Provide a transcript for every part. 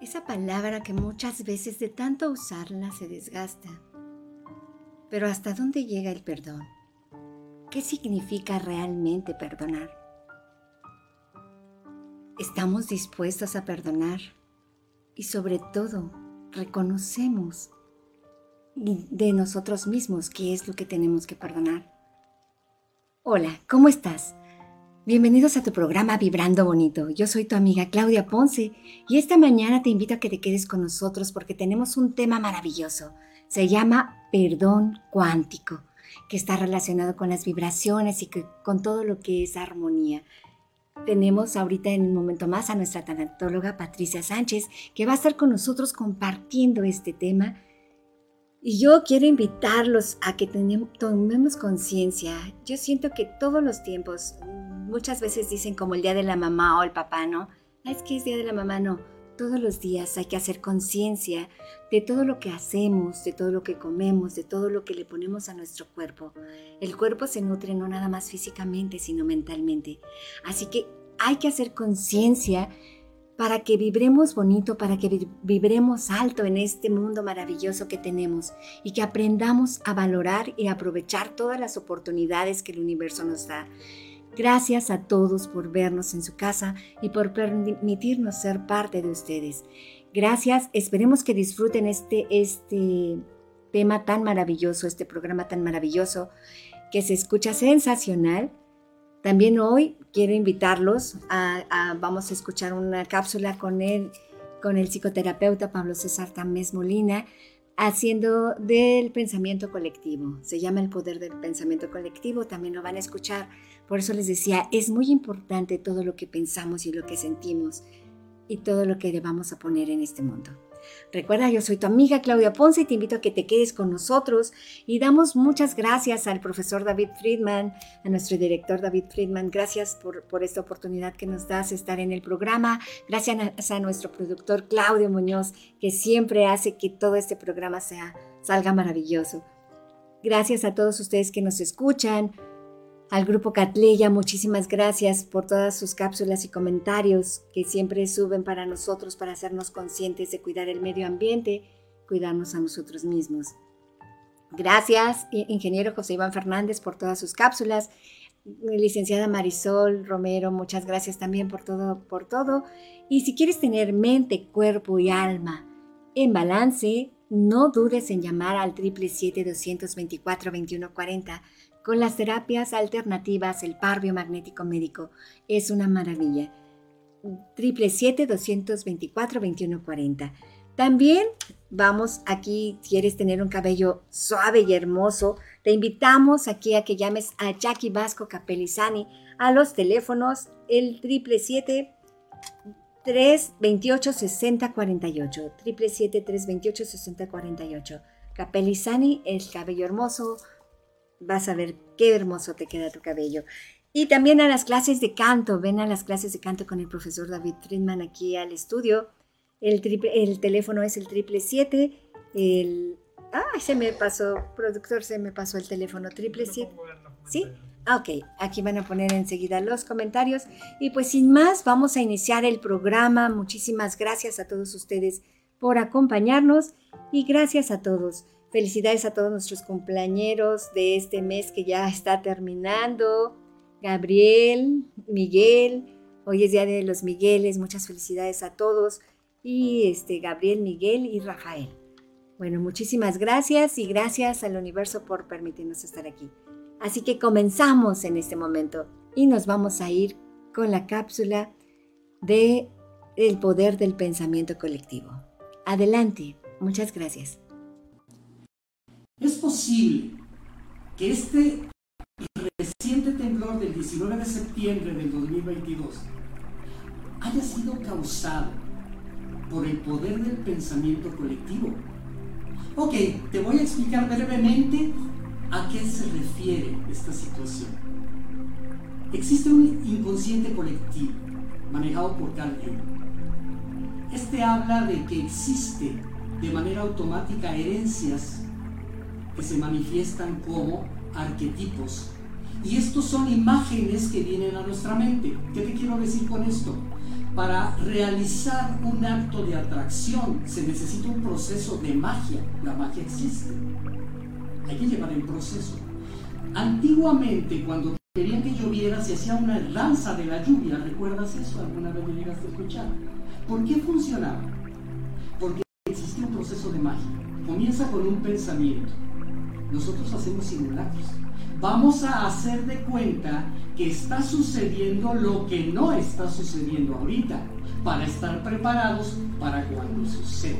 Esa palabra que muchas veces de tanto usarla se desgasta. Pero ¿hasta dónde llega el perdón? ¿Qué significa realmente perdonar? ¿Estamos dispuestos a perdonar? Y sobre todo, reconocemos de nosotros mismos qué es lo que tenemos que perdonar. Hola, ¿cómo estás? Bienvenidos a tu programa Vibrando Bonito. Yo soy tu amiga Claudia Ponce y esta mañana te invito a que te quedes con nosotros porque tenemos un tema maravilloso. Se llama perdón cuántico, que está relacionado con las vibraciones y con todo lo que es armonía. Tenemos ahorita en un momento más a nuestra tanatóloga Patricia Sánchez, que va a estar con nosotros compartiendo este tema. Y yo quiero invitarlos a que tomemos conciencia. Yo siento que todos los tiempos, muchas veces dicen como el día de la mamá o el papá, ¿no? Es que es día de la mamá, no. Todos los días hay que hacer conciencia de todo lo que hacemos, de todo lo que comemos, de todo lo que le ponemos a nuestro cuerpo. El cuerpo se nutre no nada más físicamente, sino mentalmente. Así que hay que hacer conciencia para que vibremos bonito, para que vibremos alto en este mundo maravilloso que tenemos y que aprendamos a valorar y aprovechar todas las oportunidades que el universo nos da. Gracias a todos por vernos en su casa y por permitirnos ser parte de ustedes. Gracias, esperemos que disfruten este, este tema tan maravilloso, este programa tan maravilloso que se escucha sensacional. También hoy quiero invitarlos a, vamos a escuchar una cápsula con él, con el psicoterapeuta Pablo César Tamés Molina, haciendo del pensamiento colectivo. Se llama el poder del pensamiento colectivo, también lo van a escuchar por eso les decía, es muy importante todo lo que pensamos y lo que sentimos y todo lo que debamos a poner en este mundo. Recuerda, yo soy tu amiga Claudia Ponce y te invito a que te quedes con nosotros y damos muchas gracias al profesor David Friedman, a nuestro director David Friedman. Gracias por, esta oportunidad que nos das estar en el programa. Gracias a, nuestro productor Claudio Muñoz, que siempre hace que todo este programa sea, salga maravilloso. Gracias a todos ustedes que nos escuchan. Al grupo Catleya, muchísimas gracias por todas sus cápsulas y comentarios que siempre suben para nosotros para hacernos conscientes de cuidar el medio ambiente, cuidarnos a nosotros mismos. Gracias, ingeniero José Iván Fernández, por todas sus cápsulas. Licenciada Marisol Romero, muchas gracias también por todo, por todo. Y si quieres tener mente, cuerpo y alma en balance, no dudes en llamar al 777-224-2140 con las terapias alternativas, el par biomagnético médico es una maravilla. 777-224-2140. También vamos aquí, quieres tener un cabello suave y hermoso, te invitamos aquí a que llames a Jackie Vasco Capelizani a los teléfonos el 777 328 6048 777 328 6048 Capelizani, el cabello hermoso, vas a ver qué hermoso te queda tu cabello. Y también a las clases de canto, ven a las clases de canto con el profesor David Friedman aquí al estudio. El, el teléfono es el triple siete, el... ¡Ay, se me pasó, productor, se me pasó el teléfono, triple siete. ¿Sí? Ah, ok, aquí van a poner enseguida los comentarios. Y pues sin más, vamos a iniciar el programa. Muchísimas gracias a todos ustedes por acompañarnos y gracias a todos. Felicidades a todos nuestros cumpleaños de este mes que ya está terminando. Gabriel, Miguel, hoy es Día de los Migueles, muchas felicidades a todos. Y este, Gabriel, Miguel y Rafael. Bueno, muchísimas gracias y gracias al universo por permitirnos estar aquí. Así que comenzamos en este momento y nos vamos a ir con la cápsula de el poder del pensamiento colectivo. Adelante, muchas gracias. Es posible que este reciente temblor del 19 de septiembre del 2022 haya sido causado por el poder del pensamiento colectivo. Ok, te voy a explicar brevemente a qué se refiere esta situación. Existe un inconsciente colectivo manejado por Carl Jung. Este habla de que existe de manera automática herencias que se manifiestan como arquetipos. Y estos son imágenes que vienen a nuestra mente. ¿Qué te quiero decir con esto? Para realizar un acto de atracción se necesita un proceso de magia. La magia existe. Hay que llevar el proceso. Antiguamente, cuando querían que lloviera, se hacía una danza de la lluvia. ¿Recuerdas eso? ¿Alguna vez lo llegaste a escuchar? ¿Por qué funcionaba? Porque existía un proceso de magia. Comienza con un pensamiento. Nosotros hacemos simulacros. Vamos a hacer de cuenta que está sucediendo lo que no está sucediendo ahorita, para estar preparados para cuando suceda.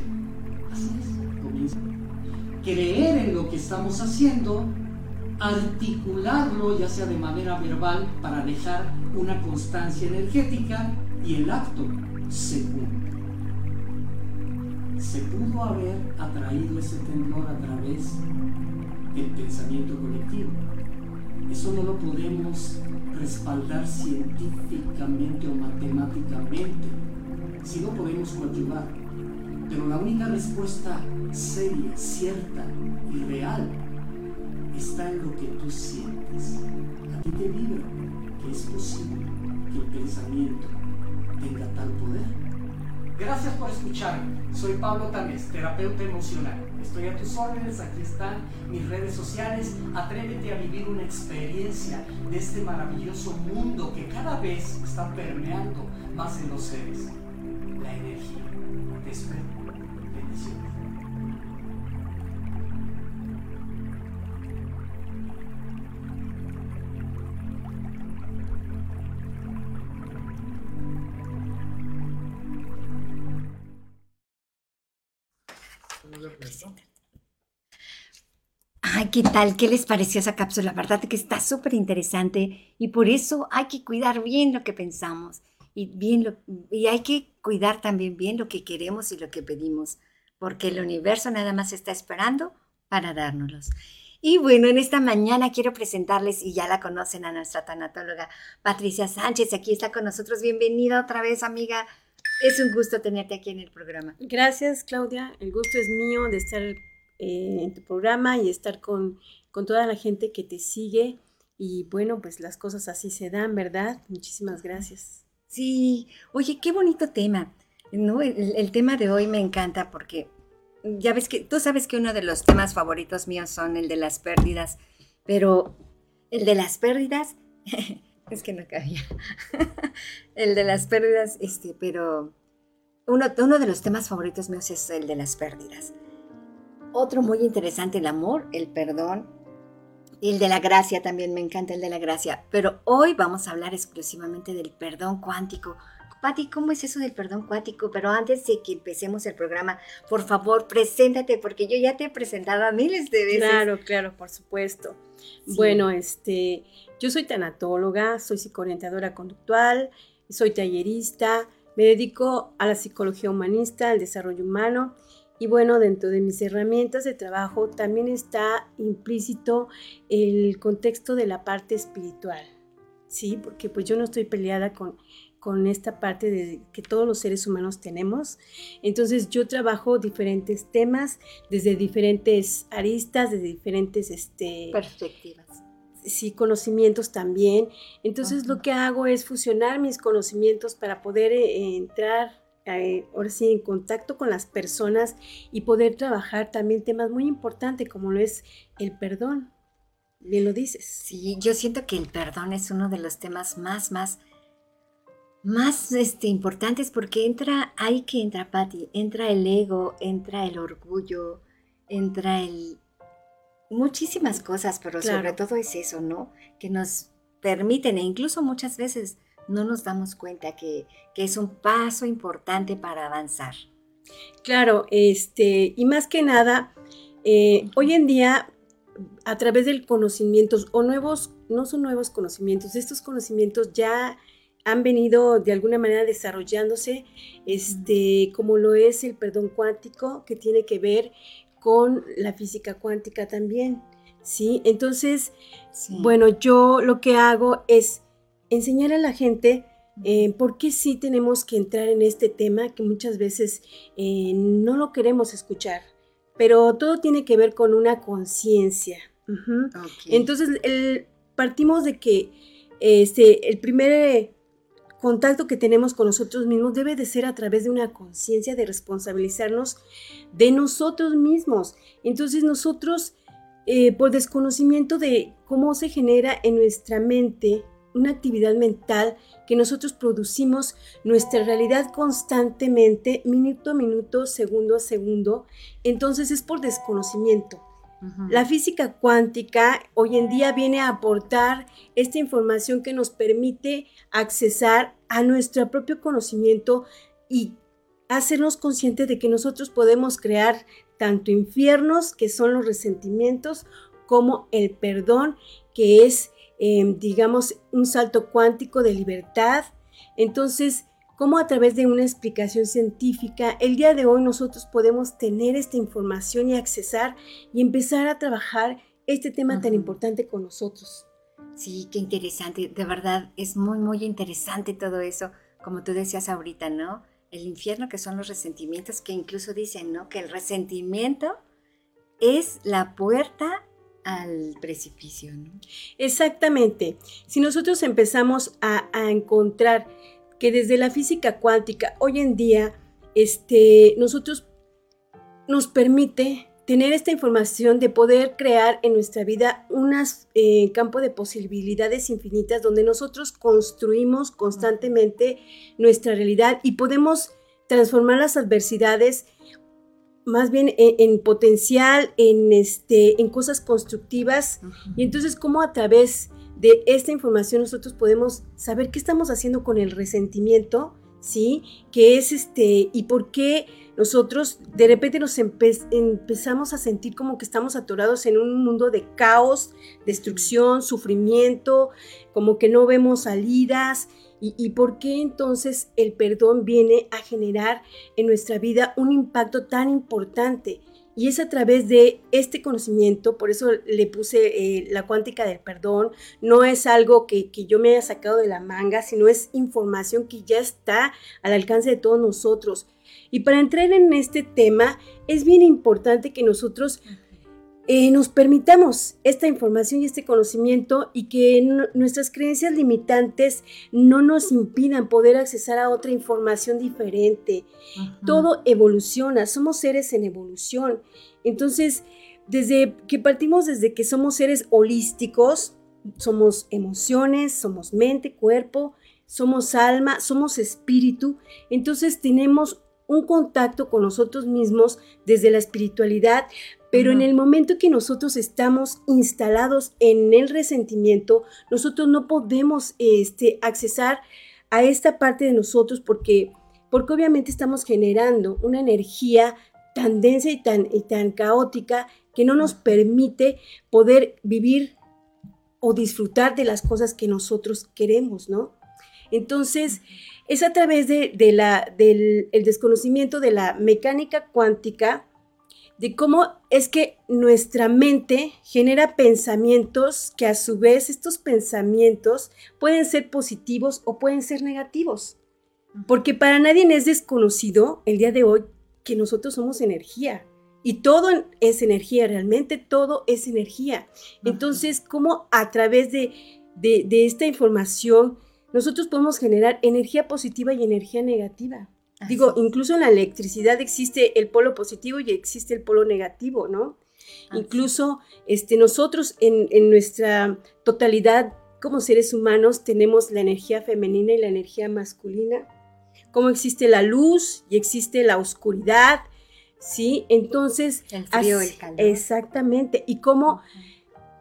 Así es, comienza. Creer en lo que estamos haciendo, articularlo ya sea de manera verbal para dejar una constancia energética y el acto se cumple. Se pudo haber atraído ese temblor a través del pensamiento colectivo eso no lo podemos respaldar científicamente o matemáticamente, si no podemos coadyuvar. Pero la única respuesta seria, cierta y real está en lo que tú sientes. A ti te vibra que es posible que el pensamiento tenga tal poder. Gracias por escucharme. Soy Pablo Tamés, terapeuta emocional. Estoy a tus órdenes, aquí están mis redes sociales. Atrévete a vivir una experiencia de este maravilloso mundo que cada vez está permeando más en los seres. ¿Qué tal? ¿Qué les pareció esa cápsula? La verdad que está súper interesante y por eso hay que cuidar bien lo que pensamos y, bien lo, y hay que cuidar también bien lo que queremos y lo que pedimos, porque el universo nada más está esperando para dárnoslos. Y bueno, en esta mañana quiero presentarles, y ya la conocen a nuestra tanatóloga Patricia Sánchez, aquí está con nosotros. Bienvenida otra vez, amiga. Es un gusto tenerte aquí en el programa. Gracias, Claudia. El gusto es mío de estar eh, en tu programa y estar con, con toda la gente que te sigue. Y bueno, pues las cosas así se dan, ¿verdad? Muchísimas gracias. Sí, oye, qué bonito tema. ¿no? El, el tema de hoy me encanta porque ya ves que tú sabes que uno de los temas favoritos míos son el de las pérdidas, pero el de las pérdidas es que no cabía. el de las pérdidas, este, pero uno, uno de los temas favoritos míos es el de las pérdidas. Otro muy interesante, el amor, el perdón, y el de la gracia también, me encanta el de la gracia. Pero hoy vamos a hablar exclusivamente del perdón cuántico. Pati, ¿cómo es eso del perdón cuántico? Pero antes de que empecemos el programa, por favor, preséntate, porque yo ya te he presentado a miles de veces. Claro, claro, por supuesto. Sí. Bueno, este, yo soy tanatóloga, soy psicoorientadora conductual, soy tallerista, me dedico a la psicología humanista, al desarrollo humano y bueno, dentro de mis herramientas de trabajo también está implícito el contexto de la parte espiritual, ¿sí? Porque pues yo no estoy peleada con, con esta parte de que todos los seres humanos tenemos. Entonces yo trabajo diferentes temas desde diferentes aristas, desde diferentes este, Perspectivas. sí, conocimientos también. Entonces Ajá. lo que hago es fusionar mis conocimientos para poder eh, entrar eh, ahora sí en contacto con las personas y poder trabajar también temas muy importantes como lo es el perdón. Bien lo dices. Sí, yo siento que el perdón es uno de los temas más, más, más este, importantes porque entra, ahí que entra Patti, entra el ego, entra el orgullo, entra el... muchísimas cosas, pero Claro. sobre todo es eso, ¿no? Que nos permiten, e incluso muchas veces no nos damos cuenta que, que es un paso importante para avanzar. Claro, este, y más que nada, eh, hoy en día, a través del conocimientos o nuevos, no son nuevos conocimientos, estos conocimientos ya han venido de alguna manera desarrollándose, este, como lo es el perdón cuántico, que tiene que ver con la física cuántica también, ¿sí? Entonces, bueno, yo lo que hago es enseñar a la gente eh, por qué sí tenemos que entrar en este tema que muchas veces eh, no lo queremos escuchar, pero todo tiene que ver con una conciencia. Entonces, partimos de que este, el primer contacto que tenemos con nosotros mismos debe de ser a través de una conciencia de responsabilizarnos de nosotros mismos. Entonces nosotros, eh, por desconocimiento de cómo se genera en nuestra mente una actividad mental que nosotros producimos nuestra realidad constantemente, minuto a minuto, segundo a segundo, entonces es por desconocimiento. La física cuántica hoy en día viene a aportar esta información que nos permite accesar a nuestro propio conocimiento y hacernos conscientes de que nosotros podemos crear tanto infiernos, que son los resentimientos, como el perdón, que es, em, digamos, un salto cuántico de libertad. Entonces, cómo a través de una explicación científica el día de hoy nosotros podemos tener esta información y accesar y empezar a trabajar este tema tan importante con nosotros. Sí, qué interesante. De verdad, es muy, muy interesante todo eso. Como tú decías ahorita, ¿no? El infierno que son los resentimientos, que incluso dicen, ¿no? Que el resentimiento es la puerta al precipicio, ¿no? Exactamente. Si nosotros empezamos a, encontrar que desde la física cuántica hoy en día este, nosotros nos permite tener esta información de poder crear en nuestra vida un eh, campo de posibilidades infinitas donde nosotros construimos constantemente nuestra realidad y podemos transformar las adversidades más bien en, potencial, en, este, en cosas constructivas. Y entonces, ¿cómo a través de esta información nosotros podemos saber qué estamos haciendo con el resentimiento, ¿sí? ¿Qué es este y por qué nosotros de repente nos empezamos a sentir como que estamos atorados en un mundo de caos, destrucción, sufrimiento, como que no vemos salidas. ¿Y, por qué entonces el perdón viene a generar en nuestra vida un impacto tan importante? Y es a través de este conocimiento, por eso le puse eh, la cuántica del perdón, no es algo que, que, yo me haya sacado de la manga, sino es información que ya está al alcance de todos nosotros. Y para entrar en este tema, es bien importante que nosotros eh, nos permitamos esta información y este conocimiento y que nuestras creencias limitantes no nos impidan poder accesar a otra información diferente. Todo evoluciona, somos seres en evolución. Entonces, desde que partimos desde que somos seres holísticos, somos emociones, somos mente, cuerpo, somos alma, somos espíritu, entonces tenemos un contacto con nosotros mismos desde la espiritualidad, pero en el momento que nosotros estamos instalados en el resentimiento, nosotros no podemos este, accesar a esta parte de nosotros porque, porque obviamente estamos generando una energía tan densa y tan, y tan caótica que no nos permite poder vivir o disfrutar de las cosas que nosotros queremos, ¿no? Entonces, es a través de, la, del el desconocimiento de la mecánica cuántica de cómo es que nuestra mente genera pensamientos que a su vez estos pensamientos pueden ser positivos o pueden ser negativos. Porque para nadie es desconocido el día de hoy que nosotros somos energía. Y todo es energía, realmente todo es energía. Entonces, ¿cómo a través de, de esta información nosotros podemos generar energía positiva y energía negativa? Digo, incluso en la electricidad existe el polo positivo y existe el polo negativo, ¿no? Incluso este, nosotros en, nuestra totalidad como seres humanos tenemos la energía femenina y la energía masculina. Como existe la luz y existe la oscuridad, ¿sí? Entonces... El frío, el calor. Exactamente. Y cómo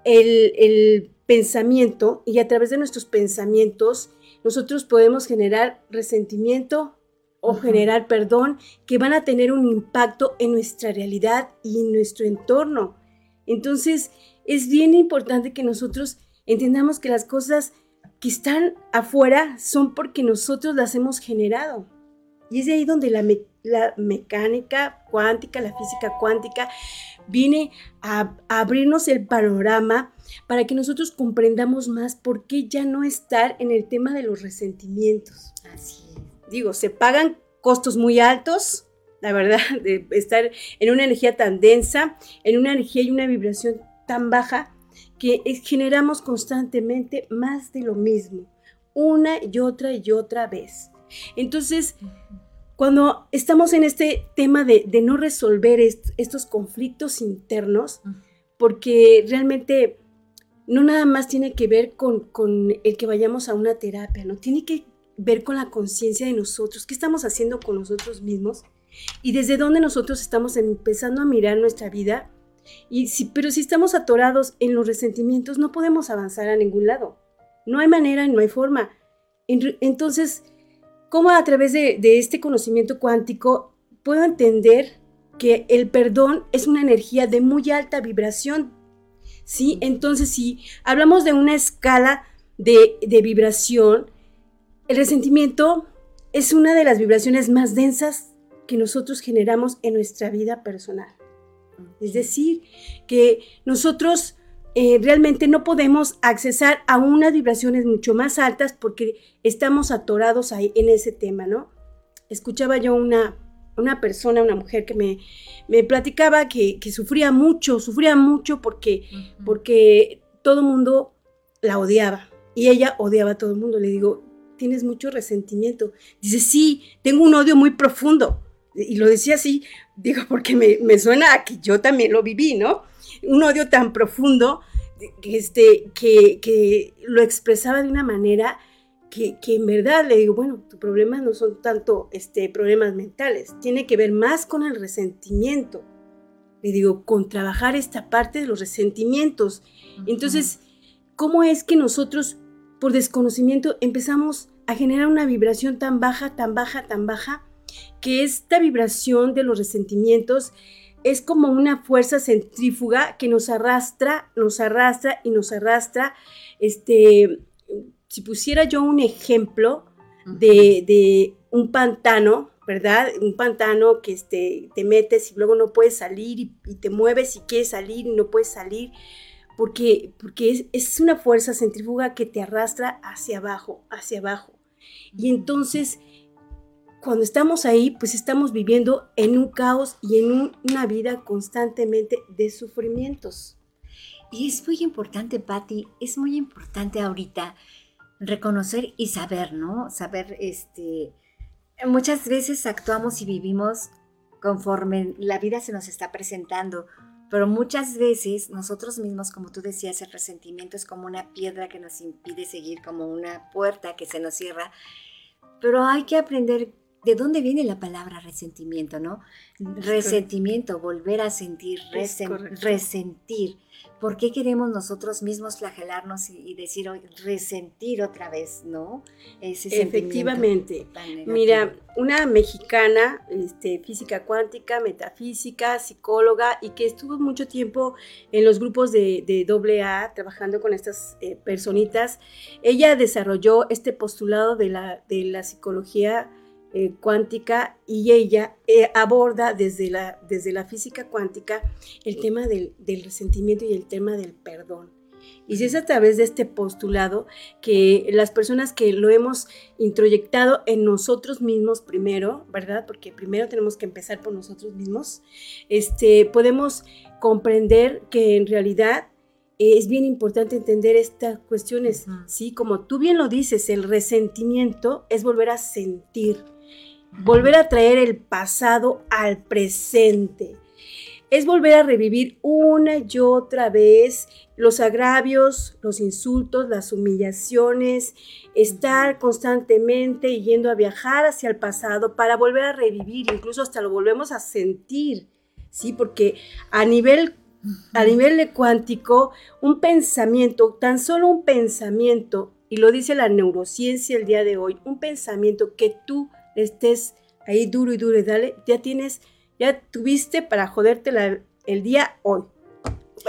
el, el pensamiento, y a través de nuestros pensamientos, nosotros podemos generar resentimiento, o generar perdón que van a tener un impacto en nuestra realidad y en nuestro entorno. Entonces, es bien importante que nosotros entendamos que las cosas que están afuera son porque nosotros las hemos generado. Y es de ahí donde la, mecánica cuántica, la física cuántica, viene a, abrirnos el panorama para que nosotros comprendamos más por qué ya no estar en el tema de los resentimientos. Así Digo, se pagan costos muy altos, la verdad, de estar en una energía tan densa, en una energía y una vibración tan baja, que generamos constantemente más de lo mismo, una y otra y otra vez. Entonces, cuando estamos en este tema de, no resolver estos conflictos internos, porque realmente no nada más tiene que ver con, con, el que vayamos a una terapia, ¿no? Tiene que ver con la conciencia de nosotros, qué estamos haciendo con nosotros mismos y desde dónde nosotros estamos empezando a mirar nuestra vida y si, pero si estamos atorados en los resentimientos, no podemos avanzar a ningún lado. No hay manera, no hay forma. Entonces, ¿cómo a través de, este conocimiento cuántico puedo entender que el perdón es una energía de muy alta vibración? ¿Sí? Entonces, si hablamos de una escala de, de vibración, el resentimiento es una de las vibraciones más densas que nosotros generamos en nuestra vida personal. Es decir, que nosotros eh, realmente no podemos accesar a unas vibraciones mucho más altas porque estamos atorados ahí en ese tema, ¿no? Escuchaba yo una, una persona, una mujer que me, me platicaba que, sufría mucho, sufría mucho porque, porque todo el mundo la odiaba y ella odiaba a todo el mundo. Le digo, tienes mucho resentimiento. Dice, sí, tengo un odio muy profundo. Y lo decía así digo, porque me, suena a que yo también lo viví, ¿no? Un odio tan profundo que, este, que, que lo expresaba de una manera que, que, en verdad le digo, bueno, tus problemas no son tanto este, problemas mentales, tiene que ver más con el resentimiento. Le digo, con trabajar esta parte de los resentimientos. Entonces, ¿cómo es que nosotros, por desconocimiento, empezamos a generar una vibración tan baja, tan baja, tan baja, que esta vibración de los resentimientos es como una fuerza centrífuga que nos arrastra, nos arrastra y nos arrastra. Este, si pusiera yo un ejemplo de, un pantano, ¿verdad? Un pantano que este, te metes y luego no puedes salir y, te mueves y quieres salir y no puedes salir, porque, porque es, es, una fuerza centrífuga que te arrastra hacia abajo, hacia abajo. Y entonces cuando estamos ahí, pues estamos viviendo en un caos y en una vida constantemente de sufrimientos. Y es muy importante, Patti, es muy importante ahorita reconocer y saber, ¿no? Saber, este, muchas veces actuamos y vivimos conforme la vida se nos está presentando, pero muchas veces nosotros mismos, como tú decías, el resentimiento es como una piedra que nos impide seguir, como una puerta que se nos cierra, pero hay que aprender ¿De dónde viene la palabra resentimiento, no? resentimiento, volver a sentir, resentir. ¿Por qué queremos nosotros mismos flagelarnos y, decir, resentir otra vez, no? Efectivamente. Mira, una mexicana, este, física cuántica, metafísica, psicóloga, y que estuvo mucho tiempo en los grupos de, de AA, trabajando con estas eh, personitas, ella desarrolló este postulado de la, de la psicología eh, cuántica y ella eh, aborda desde la, desde la física cuántica el tema del, resentimiento y el tema del perdón. Y es a través de este postulado que las personas que lo hemos introyectado en nosotros mismos primero, ¿verdad? Porque primero tenemos que empezar por nosotros mismos, este, podemos comprender que en realidad es bien importante entender estas cuestiones, ¿sí? Como tú bien lo dices, el resentimiento es volver a sentir, volver a traer el pasado al presente. Es volver a revivir una y otra vez los agravios, los insultos, las humillaciones, estar constantemente yendo a viajar hacia el pasado para volver a revivir, incluso hasta lo volvemos a sentir, ¿sí? Porque a nivel, a nivel cuántico, un pensamiento, tan solo un pensamiento, y lo dice la neurociencia el día de hoy, un pensamiento que tú estés ahí duro y duro y dale, ya tienes, ya tuviste para joderte el día hoy.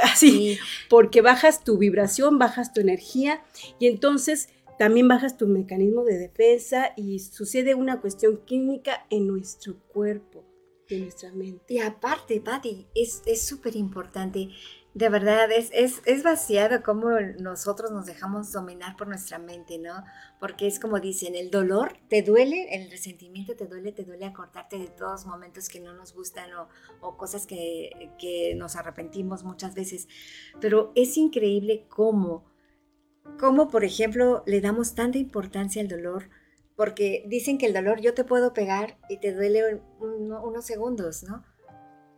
Así, porque bajas tu vibración, bajas tu energía y entonces también bajas tu mecanismo de defensa y sucede una cuestión química en nuestro cuerpo, en nuestra mente. Y aparte, Patti, es súper importante. De verdad, es, es, es vaciado cómo nosotros nos dejamos dominar por nuestra mente, ¿no? Porque es como dicen, el dolor te duele, el resentimiento te duele, te duele acordarte de todos momentos que no nos gustan o, o cosas que, que nos arrepentimos muchas veces. Pero es increíble cómo cómo, por ejemplo, le damos tanta importancia al dolor, porque dicen que el dolor yo te puedo pegar y te duele unos segundos, ¿no?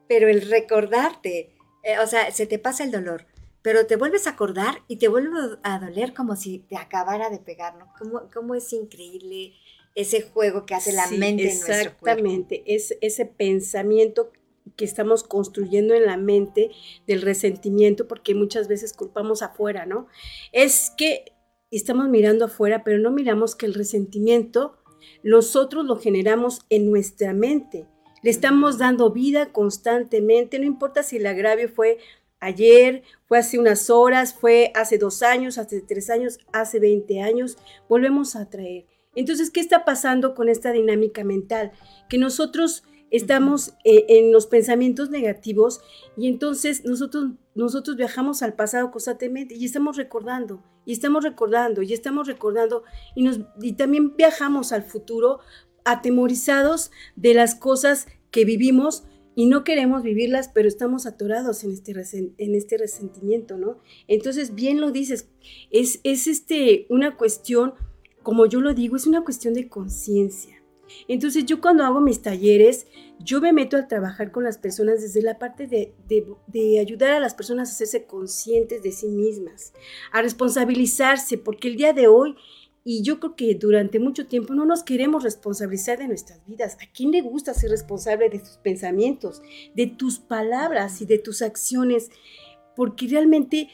Pero el recordarte, eh, o sea, se te pasa el dolor, pero te vuelves a acordar y te vuelve a doler como si te acabara de pegar, ¿no? ¿Cómo, es increíble ese juego que hace la mente en nuestro cuerpo? Exactamente, es ese pensamiento que estamos construyendo en la mente del resentimiento, porque muchas veces culpamos afuera, ¿no? Es que estamos mirando afuera, pero no miramos que el resentimiento nosotros lo generamos en nuestra mente. Le estamos dando vida constantemente, no importa si el agravio fue ayer, fue hace unas horas, fue hace dos años, hace tres años, hace 20 años, volvemos a traer. Entonces, ¿qué está pasando con esta dinámica mental? Que nosotros estamos eh, en los pensamientos negativos y entonces nosotros, nosotros viajamos al pasado constantemente y estamos recordando, y estamos recordando, y estamos recordando, y, nos, y también viajamos al futuro atemorizados de las cosas que vivimos y no queremos vivirlas, pero estamos atorados en este, en este resentimiento, ¿no? Entonces, bien lo dices, es, es este, una cuestión, como yo lo digo, es una cuestión de conciencia entonces yo cuando hago mis talleres, yo me meto a trabajar con las personas desde la parte de, ayudar a las personas a hacerse conscientes de sí mismas, a responsabilizarse, porque el día de hoy, y yo creo que durante mucho tiempo no nos queremos responsabilizar de nuestras vidas. ¿A quién le gusta ser responsable de tus pensamientos, de tus palabras y de tus acciones? Porque realmente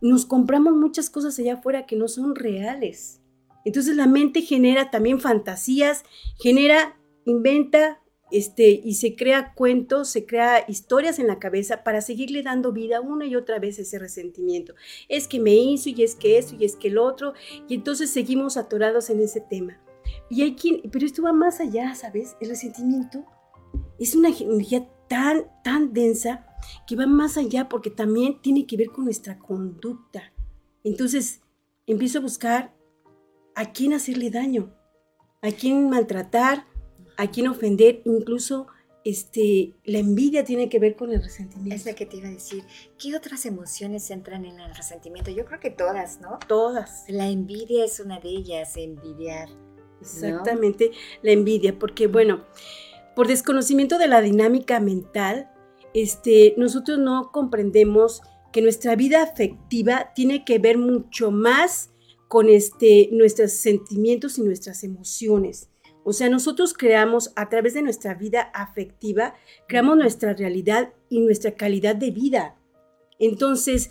nos compramos muchas cosas allá afuera que no son reales. Entonces la mente genera también fantasías, genera, inventa este, y se crea cuentos, se crea historias en la cabeza para seguirle dando vida una y otra vez ese resentimiento. Es que me hizo y es que eso y es que el otro, y entonces seguimos atorados en ese tema. Y hay quien, pero esto va más allá, ¿sabes? El resentimiento es una energía tan, tan densa que va más allá porque también tiene que ver con nuestra conducta. Entonces, empiezo a buscar a quién hacerle daño, a quién maltratar, a quién ofender, incluso este, la envidia tiene que ver con el resentimiento. Es lo que te iba a decir. ¿Qué otras emociones entran en el resentimiento? Yo creo que todas, ¿no? Todas. La envidia es una de ellas, envidiar. Exactamente, la envidia, porque bueno, por desconocimiento de la dinámica mental, este, nosotros no comprendemos que nuestra vida afectiva tiene que ver mucho más con este, nuestros sentimientos y nuestras emociones. O sea, nosotros creamos a través de nuestra vida afectiva, creamos nuestra realidad y nuestra calidad de vida. Entonces,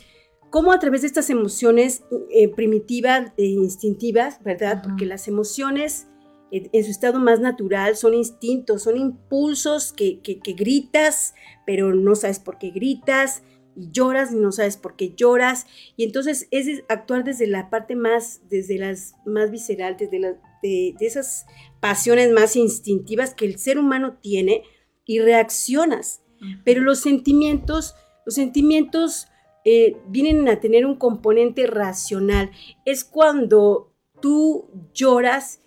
¿cómo a través de estas emociones eh, primitivas e instintivas, verdad? Porque las emociones en su estado más natural son instintos, son impulsos que, que, que gritas, pero no sabes por qué gritas, y lloras y no sabes por qué lloras. Y entonces es actuar desde la parte más, desde las más visceral, desde de, de, esas pasiones más instintivas que el ser humano tiene y reaccionas. Pero los sentimientos, los sentimientos eh, vienen a tener un componente racional. Es cuando tú lloras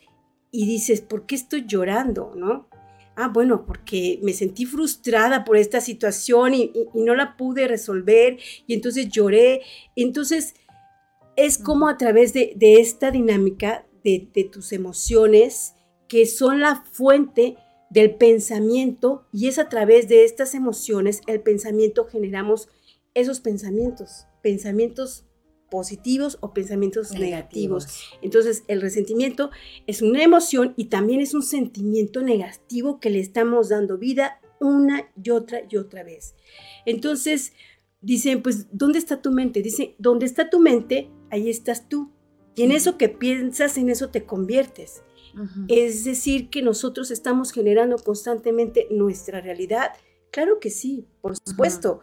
y dices, ¿por qué estoy llorando? ¿No? ah, bueno, porque me sentí frustrada por esta situación y, no la pude resolver y entonces lloré. Entonces, es como a través de, esta dinámica de, de, tus emociones que son la fuente del pensamiento y es a través de estas emociones, el pensamiento, generamos esos pensamientos, pensamientos positivos o pensamientos negativos. Entonces, el resentimiento es una emoción y también es un sentimiento negativo que le estamos dando vida una y otra y otra vez. Entonces, dicen, pues, ¿dónde está tu mente? Dice, ¿dónde está tu mente? Ahí estás tú. Y en eso que piensas, en eso te conviertes. Es decir, que nosotros estamos generando constantemente nuestra realidad. Claro que sí, por supuesto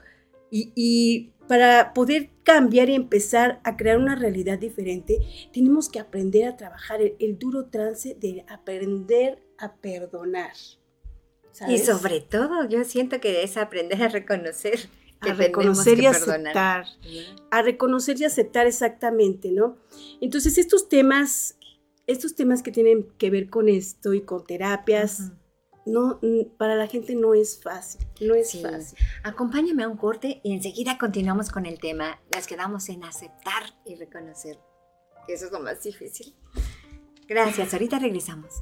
Y, para poder cambiar y empezar a crear una realidad diferente, tenemos que aprender a trabajar el, duro trance de aprender a perdonar. Y sobre todo, yo siento que es aprender a reconocer. A reconocer y aceptar. A reconocer y aceptar exactamente, ¿no? Entonces, estos temas, estos temas que tienen que ver con esto y con terapias, no, para la gente no es fácil, no es fácil. Acompáñame a un corte y enseguida continuamos con el tema. Las quedamos en aceptar y reconocer, que eso es lo más difícil. Gracias, ahorita regresamos.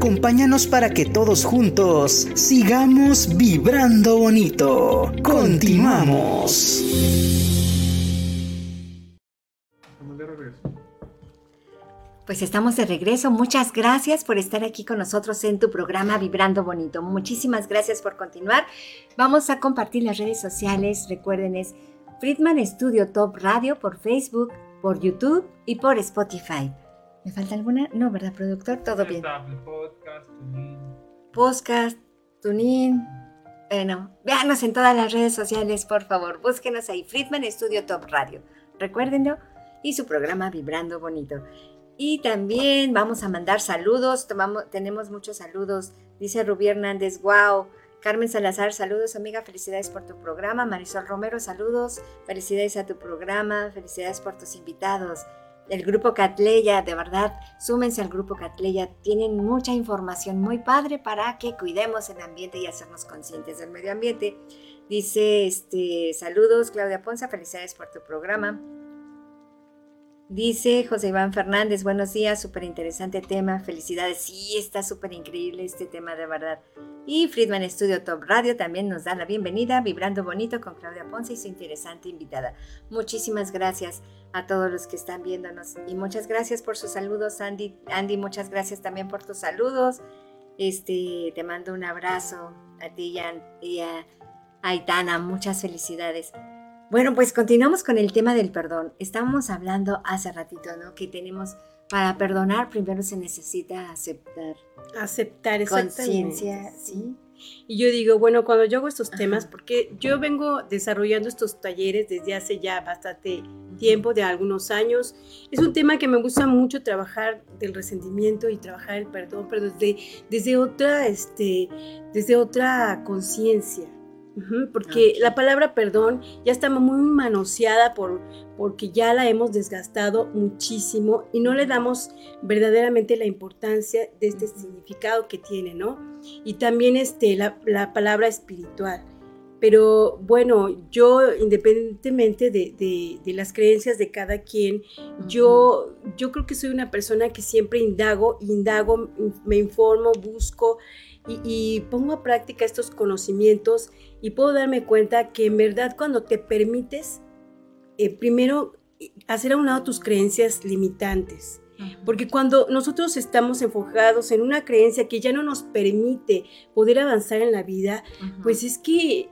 Acompáñanos para que todos juntos sigamos vibrando bonito. Continuamos. Pues estamos de regreso. Muchas gracias por estar aquí con nosotros en tu programa Vibrando Bonito. Muchísimas gracias por continuar. Vamos a compartir las redes sociales. Recuerden, es Friedman Studio Top Radio por Facebook, por YouTube y por Spotify. ¿Me falta alguna? No, ¿verdad, productor? Todo bien. Podcast, Tunin. Podcast. Bueno, véanos en todas las redes sociales, por favor. Búsquenos ahí, Friedman Studio Top Radio. Recuérdenlo. Y su programa Vibrando Bonito. Y también vamos a mandar saludos. Tomamos, tenemos muchos saludos. Dice Rubí Hernández, wow. Carmen Salazar, saludos amiga, felicidades por tu programa. Marisol Romero, saludos, felicidades a tu programa, felicidades por tus invitados el grupo Catleya, de verdad, súmense al grupo Catleya, tienen mucha información muy padre para que cuidemos el ambiente y hacernos conscientes del medio ambiente. Dice, este, saludos Claudia Ponza, felicidades por tu programa. Dice José Iván Fernández, buenos días, súper interesante tema, felicidades. Sí, está súper increíble este tema de verdad. Y Friedman Studio Top Radio también nos da la bienvenida, vibrando bonito con Claudia Ponce y su interesante invitada. Muchísimas gracias a todos los que están viéndonos y muchas gracias por sus saludos, Andy. Andy, muchas gracias también por tus saludos. Este, te mando un abrazo a ti y a Aitana, muchas felicidades. Bueno, pues continuamos con el tema del perdón. Estábamos hablando hace ratito, ¿no? Que tenemos, para perdonar primero se necesita aceptar. Aceptar, esa Conciencia, ¿sí? Y yo digo, bueno, cuando yo hago estos temas, porque yo vengo desarrollando estos talleres desde hace ya bastante tiempo, de algunos años, es un tema que me gusta mucho trabajar del resentimiento y trabajar el perdón, pero desde, desde otra, este, desde otra conciencia porque la palabra perdón ya está muy manoseada por, porque ya la hemos desgastado muchísimo y no le damos verdaderamente la importancia de este significado que tiene, ¿no? Y también este, la, palabra espiritual. Pero bueno, yo independientemente de, las creencias de cada quien, yo, yo creo que soy una persona que siempre indago, indago, me informo, busco y, pongo a práctica estos conocimientos y puedo darme cuenta que en verdad cuando te permites, eh, primero, hacer a un lado tus creencias limitantes. Porque cuando nosotros estamos enfocados en una creencia que ya no nos permite poder avanzar en la vida, pues es que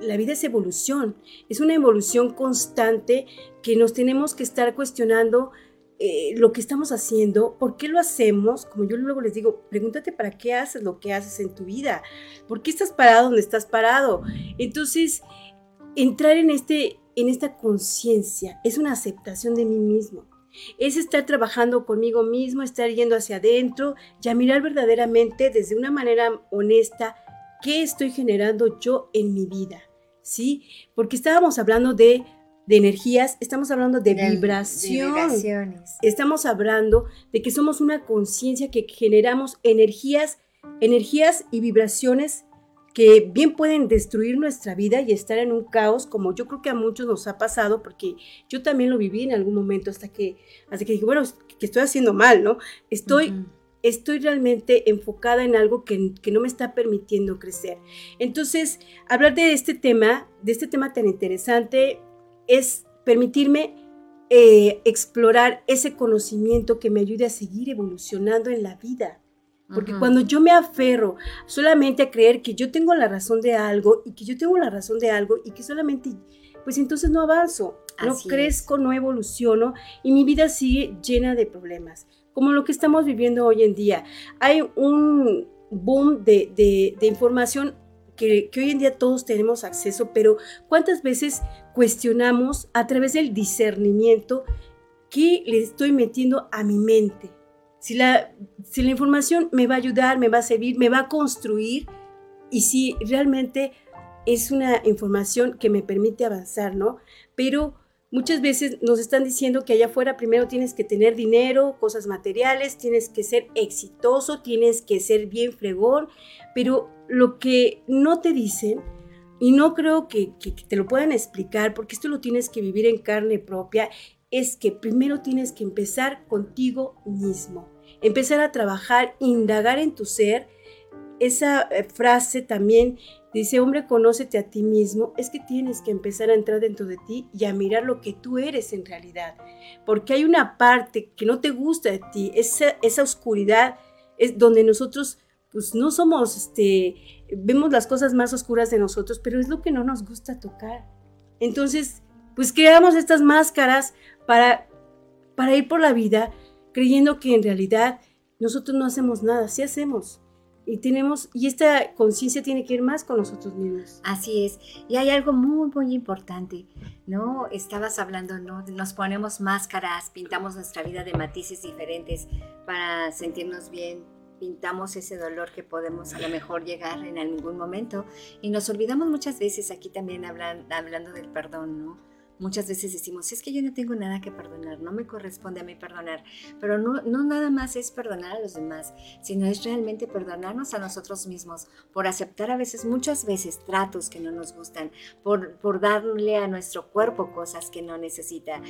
la vida es evolución, es una evolución constante que nos tenemos que estar cuestionando eh, lo que estamos haciendo, por qué lo hacemos, como yo luego les digo, pregúntate para qué haces lo que haces en tu vida, por qué estás parado donde estás parado. Entonces, entrar en, este, en esta conciencia es una aceptación de mí mismo. Es estar trabajando conmigo mismo, estar yendo hacia adentro, ya mirar verdaderamente desde una manera honesta qué estoy generando yo en mi vida, ¿sí? Porque estábamos hablando de de energías, estamos hablando de, vibración. estamos hablando de que somos una conciencia que generamos energías, energías y vibraciones que bien pueden destruir nuestra vida y estar en un caos, como yo creo que a muchos nos ha pasado, porque yo también lo viví en algún momento hasta que, hasta que dije, bueno, que estoy haciendo mal, ¿no? Estoy, estoy realmente enfocada en algo que, que, no me está permitiendo crecer. Entonces, hablar de este tema, de este tema tan interesante, es permitirme eh, explorar ese conocimiento que me ayude a seguir evolucionando en la vida. Porque cuando yo me aferro solamente a creer que yo tengo la razón de algo y que yo tengo la razón de algo y que solamente, pues entonces no avanzo, no crezco, no evoluciono y mi vida sigue llena de problemas, como lo que estamos viviendo hoy en día. Hay un boom de, de información que, hoy en día todos tenemos acceso, pero ¿cuántas veces cuestionamos a través del discernimiento qué le estoy metiendo a mi mente? Si la, si la información me va a ayudar, me va a servir, me va a construir y si realmente es una información que me permite avanzar, ¿no? Pero muchas veces nos están diciendo que allá afuera primero tienes que tener dinero, cosas materiales, tienes que ser exitoso, tienes que ser bien fregón, pero lo que no te dicen, y no creo que, te lo puedan explicar, porque esto lo tienes que vivir en carne propia, es que primero tienes que empezar contigo mismo, empezar a trabajar, indagar en tu ser. Esa eh, frase también dice, hombre, conócete a ti mismo, es que tienes que empezar a entrar dentro de ti y a mirar lo que tú eres en realidad, porque hay una parte que no te gusta de ti, esa, esa oscuridad es donde nosotros pues no somos, este, vemos las cosas más oscuras de nosotros, pero es lo que no nos gusta tocar. Entonces, pues creamos estas máscaras para, para ir por la vida creyendo que en realidad nosotros no hacemos nada, sí hacemos. Y tenemos, y esta conciencia tiene que ir más con nosotros mismos. Así es. Y hay algo muy, muy importante, ¿no? Estabas hablando, ¿no? Nos ponemos máscaras, pintamos nuestra vida de matices diferentes para sentirnos bien, pintamos ese dolor que podemos a lo mejor llegar en algún momento y nos olvidamos muchas veces, aquí también hablan, hablando del perdón, ¿no? Muchas veces decimos, es que yo no tengo nada que perdonar, no me corresponde a mí perdonar, pero no, no nada más es perdonar a los demás, sino es realmente perdonarnos a nosotros mismos por aceptar a veces, muchas veces, tratos que no nos gustan, por, por darle a nuestro cuerpo cosas que no necesita.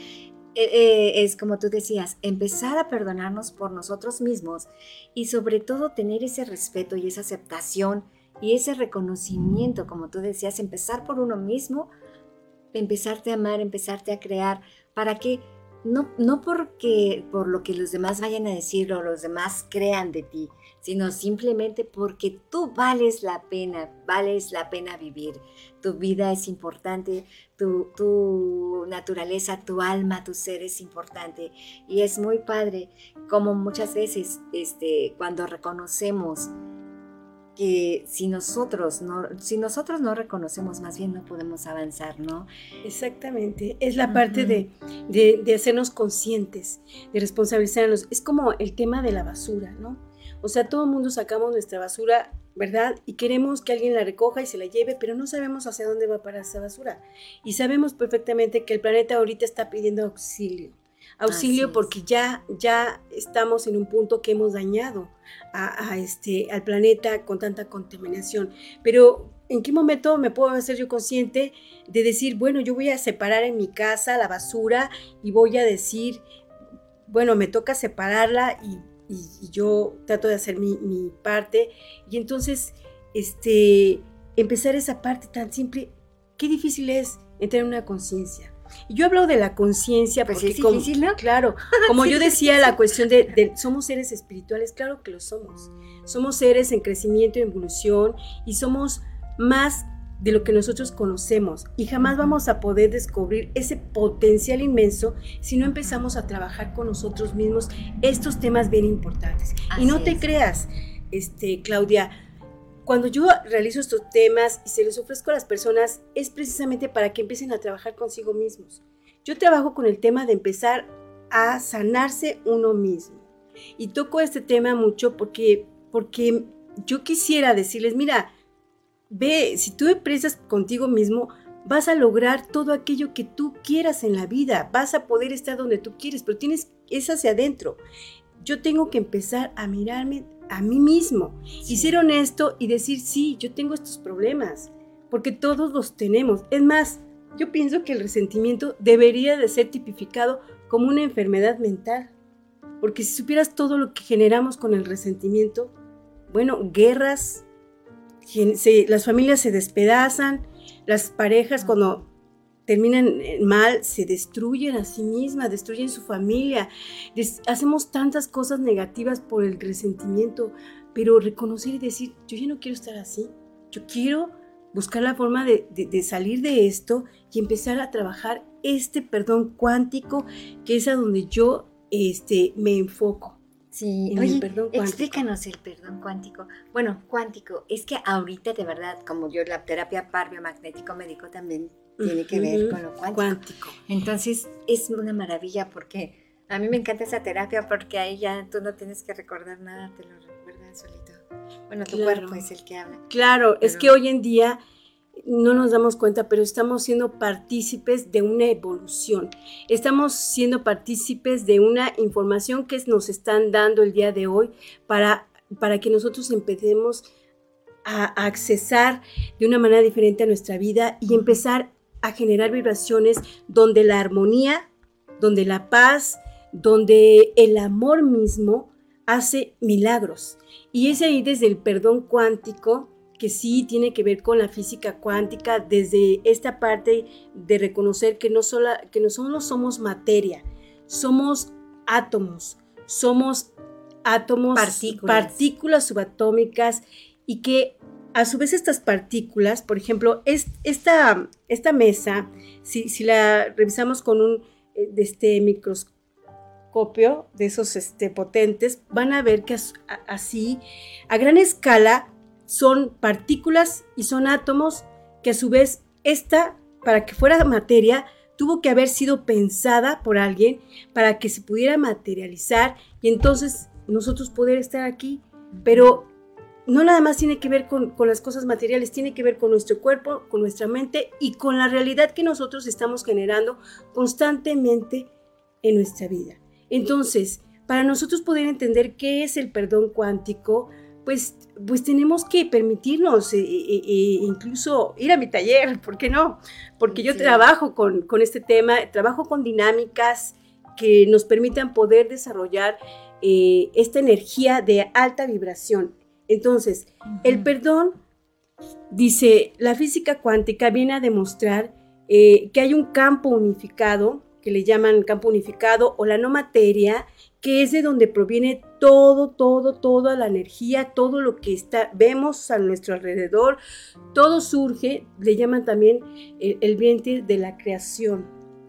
Eh, eh, es como tú decías, empezar a perdonarnos por nosotros mismos y sobre todo tener ese respeto y esa aceptación y ese reconocimiento, como tú decías, empezar por uno mismo, empezarte a amar, empezarte a crear, para que no, no porque por lo que los demás vayan a decir o los demás crean de ti, sino simplemente porque tú vales la pena, vales la pena vivir. Tu vida es importante, tu, tu, naturaleza, tu alma, tu ser es importante. Y es muy padre como muchas veces este, cuando reconocemos que si nosotros no, si nosotros no reconocemos, más bien no podemos avanzar, ¿no? Exactamente, es la parte de, de, de, hacernos conscientes, de responsabilizarnos. Es como el tema de la basura, ¿no? O sea, todo el mundo sacamos nuestra basura, ¿verdad? Y queremos que alguien la recoja y se la lleve, pero no sabemos hacia dónde va a parar esa basura. Y sabemos perfectamente que el planeta ahorita está pidiendo auxilio. Auxilio porque ya, ya estamos en un punto que hemos dañado a, este, al planeta con tanta contaminación. Pero ¿en qué momento me puedo hacer yo consciente de decir, bueno, yo voy a separar en mi casa la basura y voy a decir, bueno, me toca separarla y, yo trato de hacer mi, mi, parte. Y entonces, este, empezar esa parte tan simple, qué difícil es entrar en una conciencia. Y yo hablo de la conciencia pues porque, es difícil, ¿no? claro, como yo decía, la cuestión de, de, somos seres espirituales, claro que lo somos. Somos seres en crecimiento y evolución y somos más de lo que nosotros conocemos y jamás vamos a poder descubrir ese potencial inmenso si no empezamos a trabajar con nosotros mismos estos temas bien importantes. y no te creas, este, Claudia, cuando yo realizo estos temas y se los ofrezco a las personas es precisamente para que empiecen a trabajar consigo mismos. Yo trabajo con el tema de empezar a sanarse uno mismo. Y toco este tema mucho porque, porque yo quisiera decirles, mira, Ve, si tú empresas contigo mismo, vas a lograr todo aquello que tú quieras en la vida, vas a poder estar donde tú quieres, pero tienes es hacia adentro. Yo tengo que empezar a mirarme a mí mismo y ser honesto y decir, sí, yo tengo estos problemas, porque todos los tenemos. Es más, yo pienso que el resentimiento debería de ser tipificado como una enfermedad mental, porque si supieras todo lo que generamos con el resentimiento, bueno, guerras, las familias se despedazan, las parejas cuando terminan mal se destruyen a sí mismas, destruyen su familia. hacemos tantas cosas negativas por el resentimiento, pero reconocer y decir, yo ya no quiero estar así, yo quiero buscar la forma de, salir de esto y empezar a trabajar este perdón cuántico que es a donde yo este, me enfoco. Sí, oye, explícanos el perdón cuántico. Bueno, cuántico, es que ahorita de verdad, como yo la terapia par biomagnético médico también tiene que ver con lo cuántico. cuántico. Entonces, es una maravilla porque a mí me encanta esa terapia porque ahí ya tú no tienes que recordar nada, te lo recuerdas solito. Bueno, tu cuerpo es el que habla. Claro, es que hoy en día no nos damos cuenta, pero estamos siendo partícipes de una evolución. Estamos siendo partícipes de una información que nos están dando el día de hoy para, para que nosotros empecemos a, accesar de una manera diferente a nuestra vida y empezar a generar vibraciones donde la armonía, donde la paz, donde el amor mismo hace milagros. Y es ahí desde el perdón cuántico que sí tiene que ver con la física cuántica desde esta parte de reconocer que no solo, que no solo somos materia, somos átomos, somos átomos, partículas, subatómicas y que a su vez estas partículas, por ejemplo, es, esta, esta mesa, si, si, la revisamos con un eh, de este microscopio de esos este, potentes, van a ver que así, a gran escala, son partículas y son átomos que a su vez esta, para que fuera materia, tuvo que haber sido pensada por alguien para que se pudiera materializar y entonces nosotros poder estar aquí. Pero no nada más tiene que ver con, con, las cosas materiales, tiene que ver con nuestro cuerpo, con nuestra mente y con la realidad que nosotros estamos generando constantemente en nuestra vida. Entonces, para nosotros poder entender qué es el perdón cuántico, pues, pues tenemos que permitirnos eh, eh, eh, incluso ir a mi taller, ¿por qué no? Porque yo trabajo con, este tema, trabajo con dinámicas que nos permitan poder desarrollar esta energía de alta vibración. Entonces, el perdón, dice, la física cuántica viene a demostrar que hay un campo unificado, que le llaman campo unificado o la no materia, que es de donde proviene todo, todo, toda la energía, todo lo que está, vemos a nuestro alrededor, todo surge, le llaman también el, vientre de la creación.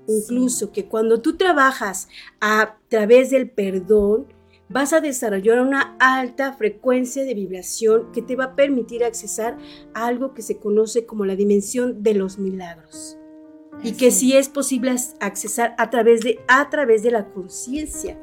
Incluso que cuando tú trabajas a través del perdón, vas a desarrollar una alta frecuencia de vibración que te va a permitir accesar a algo que se conoce como la dimensión de los milagros. Y que sí es posible accesar a través de, a través de la conciencia.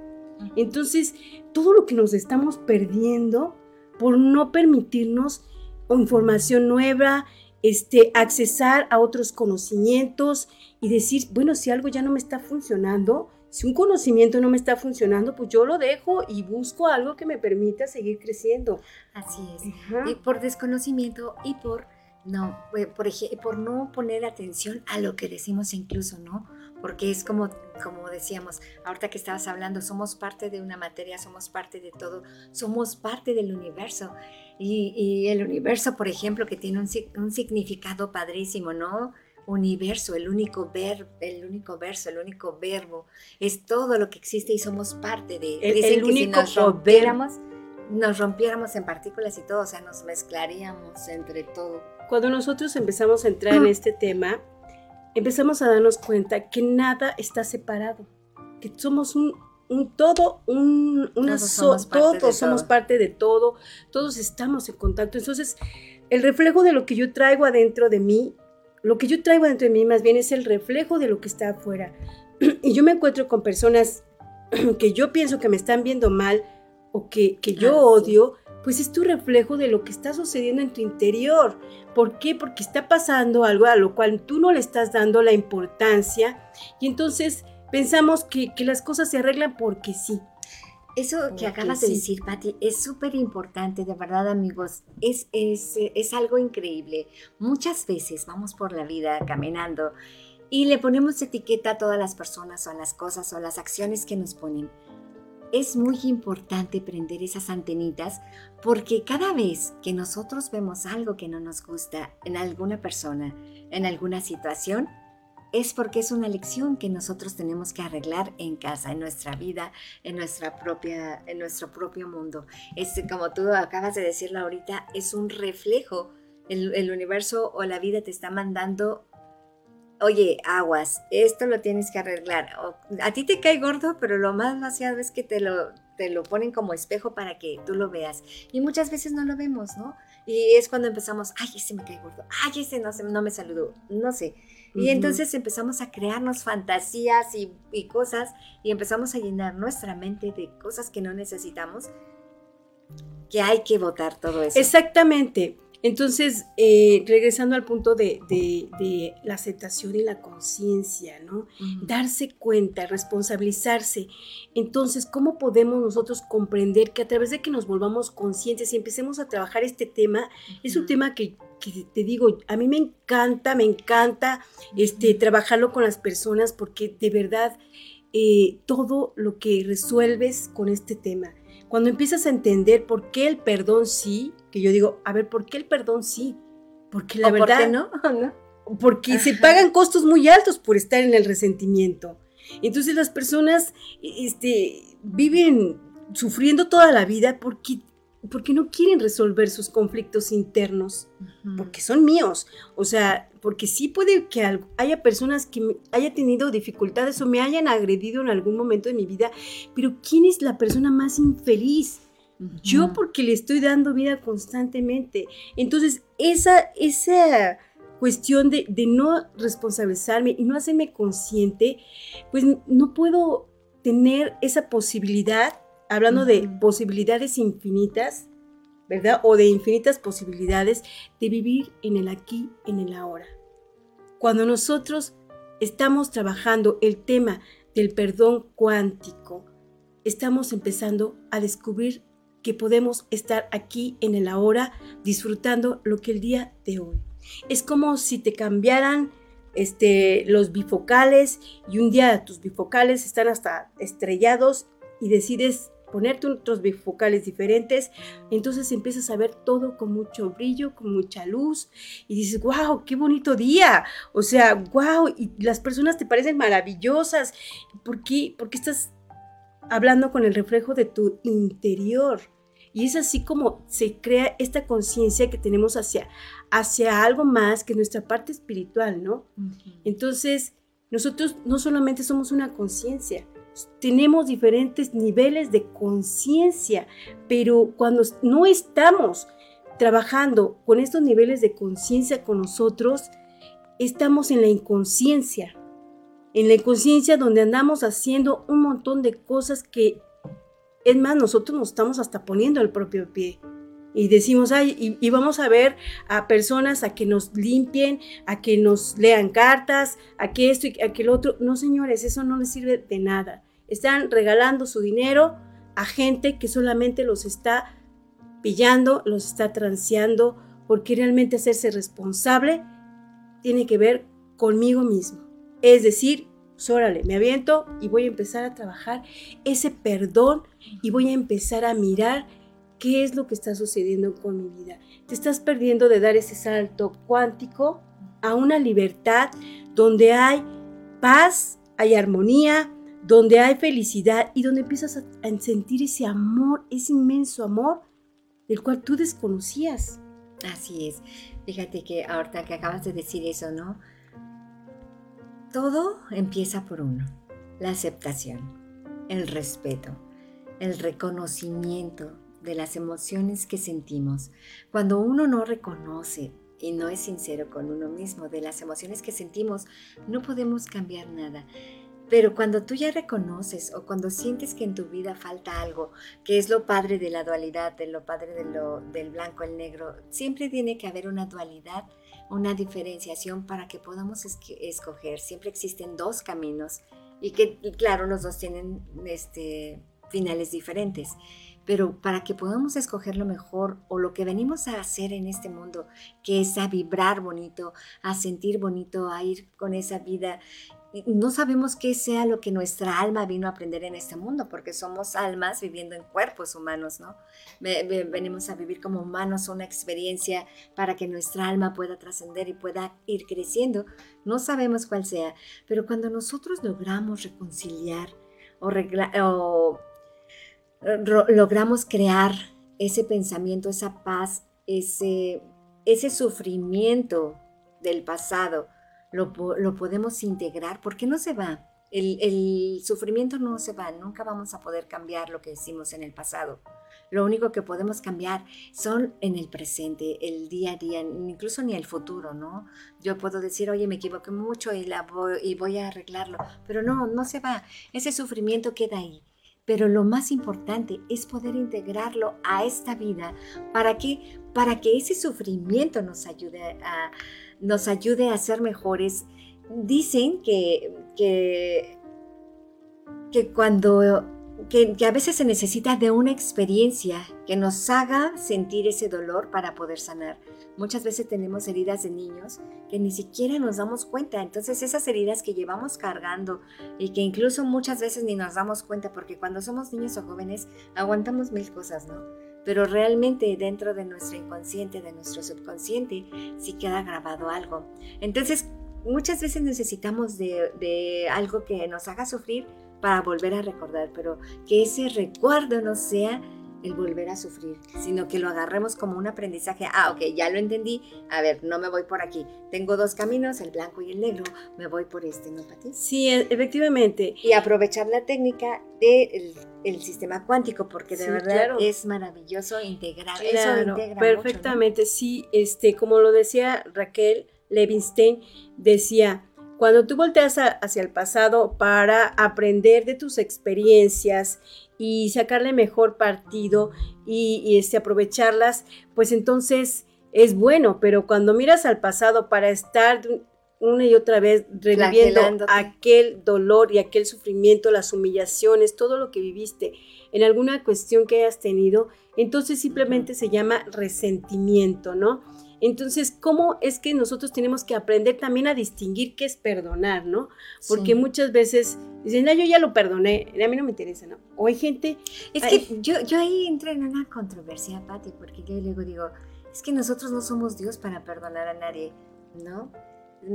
Entonces, todo lo que nos estamos perdiendo por no permitirnos información nueva, este, accesar a otros conocimientos y decir, bueno, si algo ya no me está funcionando, si un conocimiento no me está funcionando, pues yo lo dejo y busco algo que me permita seguir creciendo. Así es. Y por desconocimiento y por no, eh, por, por no poner atención a lo que decimos incluso, ¿no? Porque es como, como decíamos, ahorita que estabas hablando, somos parte de una materia, somos parte de todo, somos parte del universo. Y, el universo, por ejemplo, que tiene un, un significado padrísimo, ¿no? universo, el único ver, el único verso, el único verbo, es todo lo que existe y somos parte de. El, Dicen que si nos rompiéramos, nos rompiéramos en partículas y todo, o sea, nos mezclaríamos entre todo. Cuando nosotros empezamos a entrar en este tema, empezamos a darnos cuenta que nada está separado, que somos un, todo, un, una todos, somos, parte todos somos parte de todo, todos estamos en contacto. Entonces, el reflejo de lo que yo traigo adentro de mí, lo que yo traigo adentro de mí más bien es el reflejo de lo que está afuera. Y yo me encuentro con personas que yo pienso que me están viendo mal o que, que yo ah, odio, pues es tu reflejo de lo que está sucediendo en tu interior. ¿Por qué? Porque está pasando algo a lo cual tú no le estás dando la importancia y entonces pensamos que, las cosas se arreglan porque sí. Eso que acabas de decir, Patti, es súper importante, de verdad, amigos. Es, es, es algo increíble. Muchas veces vamos por la vida caminando y le ponemos etiqueta a todas las personas o a las cosas o a las acciones que nos ponen es muy importante prender esas antenitas porque cada vez que nosotros vemos algo que no nos gusta en alguna persona, en alguna situación, es porque es una lección que nosotros tenemos que arreglar en casa, en nuestra vida, en, nuestra propia, en nuestro propio mundo. Es, como tú acabas de decirlo ahorita, es un reflejo. El, el universo o la vida te está mandando oye, aguas, esto lo tienes que arreglar. a ti te cae gordo, pero lo más vaciado es que te lo, te lo ponen como espejo para que tú lo veas. Y muchas veces no lo vemos, ¿no? Y es cuando empezamos, ay, ese me cae gordo, ay, ese no, no me saludó, no sé. Y entonces empezamos a crearnos fantasías y, y cosas y empezamos a llenar nuestra mente de cosas que no necesitamos, que hay que votar todo eso. Exactamente. Entonces, eh, regresando al punto de, la aceptación y la conciencia, ¿no? Darse cuenta, responsabilizarse. Entonces, ¿cómo podemos nosotros comprender que a través de que nos volvamos conscientes y empecemos a trabajar este tema, es un tema que, te digo, a mí me encanta, me encanta este, trabajarlo con las personas porque de verdad eh, todo lo que resuelves con este tema cuando empiezas a entender por qué el perdón sí, que yo digo, a ver, ¿por qué el perdón sí? Porque la verdad... ¿por no? ¿no? Porque se pagan costos muy altos por estar en el resentimiento. Entonces las personas este, viven sufriendo toda la vida porque porque no quieren resolver sus conflictos internos, porque son míos. O sea, porque sí puede que haya personas que haya tenido dificultades o me hayan agredido en algún momento de mi vida, pero ¿quién es la persona más infeliz? Yo porque le estoy dando vida constantemente. Entonces, esa, esa cuestión de, de no responsabilizarme y no hacerme consciente, pues no puedo tener esa posibilidad hablando de posibilidades infinitas, ¿verdad? O de infinitas posibilidades de vivir en el aquí, en el ahora. Cuando nosotros estamos trabajando el tema del perdón cuántico, estamos empezando a descubrir que podemos estar aquí en el ahora disfrutando lo que el día de hoy. Es como si te cambiaran este, los bifocales y un día tus bifocales están hasta estrellados y decides ponerte otros bifocales diferentes, entonces empiezas a ver todo con mucho brillo, con mucha luz y dices, wow, qué bonito día, o sea, wow, y las personas te parecen maravillosas, ¿por qué? Porque estás hablando con el reflejo de tu interior. Y es así como se crea esta conciencia que tenemos hacia, hacia algo más que nuestra parte espiritual, ¿no? Entonces, nosotros no solamente somos una conciencia, tenemos diferentes niveles de conciencia, pero cuando no estamos trabajando con estos niveles de conciencia con nosotros, estamos en la inconsciencia, en la inconsciencia donde andamos haciendo un montón de cosas que Es más, nosotros nos estamos hasta poniendo el propio pie. Y decimos, ay, y, vamos a ver a personas a que nos limpien, a que nos lean cartas, a que esto y a que lo otro. No, señores, eso no les sirve de nada. Están regalando su dinero a gente que solamente los está pillando, los está transeando, porque realmente hacerse responsable tiene que ver conmigo mismo. Es decir, pues me aviento y voy a empezar a trabajar ese perdón y voy a empezar a mirar qué es lo que está sucediendo con mi vida. Te estás perdiendo de dar ese salto cuántico a una libertad donde hay paz, hay armonía, donde hay felicidad y donde empiezas a, sentir ese amor, ese inmenso amor del cual tú desconocías. Así es. Fíjate que ahorita que acabas de decir eso, ¿no? Todo empieza por uno. La aceptación, el respeto, el reconocimiento de las emociones que sentimos. Cuando uno no reconoce y no es sincero con uno mismo de las emociones que sentimos, no podemos cambiar nada. Pero cuando tú ya reconoces o cuando sientes que en tu vida falta algo, que es lo padre de la dualidad, de lo padre del blanco, el negro, siempre tiene que haber una dualidad, una diferenciación para que podamos escoger. Siempre existen dos caminos y que, claro, los dos tienen este, finales diferentes pero para que podamos escoger lo mejor o lo que venimos a hacer en este mundo, que es a vibrar bonito, a sentir bonito, a ir con esa vida no sabemos qué sea lo que nuestra alma vino a aprender en este mundo, porque somos almas viviendo en cuerpos humanos, ¿no? Venimos a vivir como humanos una experiencia para que nuestra alma pueda trascender y pueda ir creciendo. No sabemos cuál sea, pero cuando nosotros logramos reconciliar o, logramos crear ese pensamiento, esa paz, ese, ese sufrimiento del pasado, lo, podemos integrar, porque no se va. El, sufrimiento no se va, nunca vamos a poder cambiar lo que hicimos en el pasado. Lo único que podemos cambiar son en el presente, el día a día, incluso ni el futuro, ¿no? Yo puedo decir, oye, me equivoqué mucho y, la y voy a arreglarlo, pero no, no se va. Ese sufrimiento queda ahí. Pero lo más importante es poder integrarlo a esta vida para que, para que ese sufrimiento nos ayude a, nos ayude a ser mejores. Dicen que, que, cuando que, a veces se necesita de una experiencia que nos haga sentir ese dolor para poder sanar. Muchas veces tenemos heridas de niños que ni siquiera nos damos cuenta. Entonces esas heridas que llevamos cargando y que incluso muchas veces ni nos damos cuenta porque cuando somos niños o jóvenes aguantamos mil cosas, ¿no? pero realmente dentro de nuestro inconsciente, de nuestro subconsciente, sí queda grabado algo. Entonces, muchas veces necesitamos de, algo que nos haga sufrir para volver a recordar, pero que ese recuerdo no sea el volver a sufrir, sino que lo agarremos como un aprendizaje. Ah, ok, ya lo entendí. A ver, no me voy por aquí. Tengo dos caminos, el blanco y el negro. Me voy por este, ¿no, Pati? Sí, e, efectivamente. Y aprovechar la técnica del el sistema cuántico, porque de verdad es maravilloso integrar. Claro, perfectamente. Sí, este, como lo decía Raquel Levinstein, decía, cuando tú volteas hacia el pasado para aprender de tus experiencias y sacarle mejor partido y, este, aprovecharlas, pues entonces es bueno, pero cuando miras al pasado para estar una y otra vez reviviendo aquel dolor y aquel sufrimiento, las humillaciones, todo lo que viviste en alguna cuestión que hayas tenido, entonces simplemente se llama resentimiento, ¿no? Entonces, ¿cómo es que nosotros tenemos que aprender también a distinguir qué es perdonar, ¿no? Porque muchas veces dicen, no, yo ya lo perdoné, a mí no me interesa, ¿no? O hay gente... Es que yo, yo ahí entro en una controversia, Patti, porque yo luego digo, es que nosotros no somos Dios para perdonar a nadie, ¿no?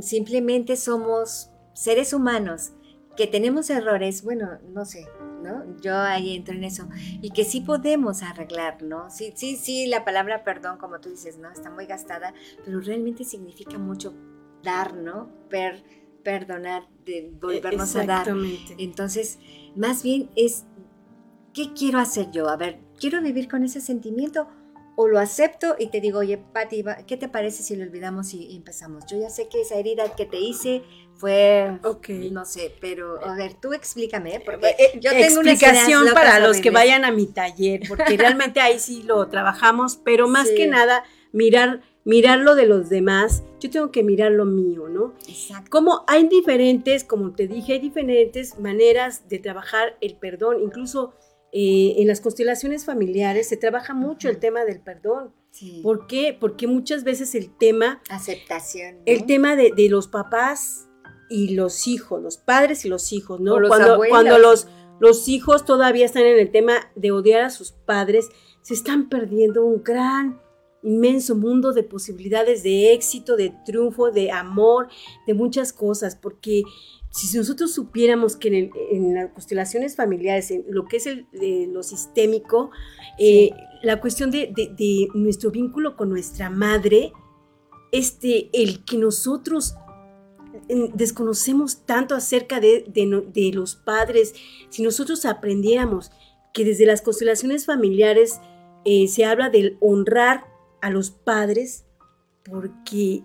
Simplemente somos seres humanos que tenemos errores, bueno, no sé, ¿no? Yo ahí entro en eso. Y que sí podemos arreglar, ¿no? Sí, sí, sí, la palabra perdón, como tú dices, ¿no? Está muy gastada, pero realmente significa mucho dar, ¿no? Per, perdonar, de volvernos a dar. Entonces, más bien es, ¿qué quiero hacer yo? A ver, ¿quiero vivir con ese sentimiento o lo acepto y te digo, oye, Pati, ¿qué te parece si lo olvidamos y, empezamos? Yo ya sé que esa herida que te hice fue, no sé, pero a ver, tú explícame, porque eh, yo tengo una explicación para los que vayan a mi taller, porque realmente ahí sí lo trabajamos, pero más que nada mirar mirar lo de los demás, yo tengo que mirar lo mío, ¿no? Exacto. Como hay diferentes, como te dije, hay diferentes maneras de trabajar el perdón, incluso eh, en las constelaciones familiares se trabaja mucho el tema del perdón. ¿Por qué? Porque muchas veces el tema... Aceptación. El tema de, los papás y los hijos, los padres y los hijos, ¿no? cuando, cuando los, los hijos todavía están en el tema de odiar a sus padres, se están perdiendo un gran, inmenso mundo de posibilidades de éxito, de triunfo, de amor, de muchas cosas, porque si nosotros supiéramos que en, las constelaciones familiares, en lo que es el, lo sistémico, eh, la cuestión de, nuestro vínculo con nuestra madre, este, el que nosotros desconocemos tanto acerca de, los padres, si nosotros aprendiéramos que desde las constelaciones familiares eh, se habla del honrar a los padres, porque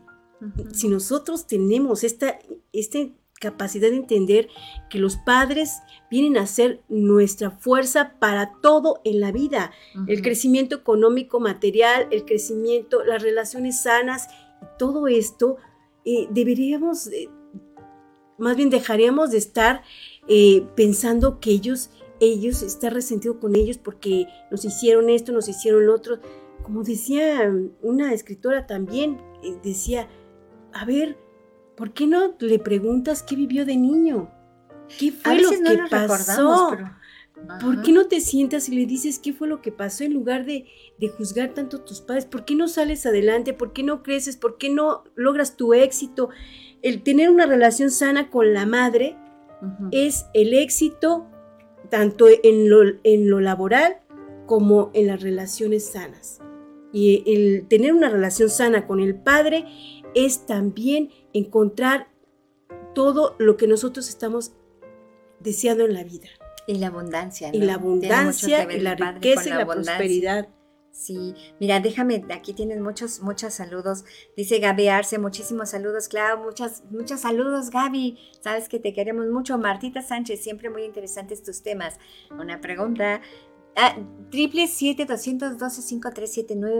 si nosotros tenemos esta, este capacidad de entender que los padres vienen a ser nuestra fuerza para todo en la vida. El crecimiento económico, material, el crecimiento, las relaciones sanas, todo esto eh, deberíamos, eh, más bien dejaríamos de estar eh, pensando que ellos, ellos, está resentido con ellos porque nos hicieron esto, nos hicieron lo otro. Como decía una escritora también, decía, a ver, ¿por qué no le preguntas qué vivió de niño? ¿Qué fue lo que pasó? ¿Por qué no te sientas y le dices qué fue lo que pasó en lugar de, juzgar tanto a tus padres? ¿Por qué no sales adelante? ¿Por qué no creces? ¿Por qué no logras tu éxito? El tener una relación sana con la madre es el éxito tanto en lo, en lo laboral como en las relaciones sanas. Y el tener una relación sana con el padre es también encontrar todo lo que nosotros estamos deseando en la vida. Y la abundancia. Y la abundancia, y la riqueza y la, prosperidad. Sí, mira, déjame, aquí tienen muchos, muchos saludos. Dice Gaby Arce, muchísimos saludos, claro, muchas, muchos saludos, Gaby. Sabes que te queremos mucho. Martita Sánchez, siempre muy interesantes tus temas. Una pregunta, Ah, triple siete doscientos doce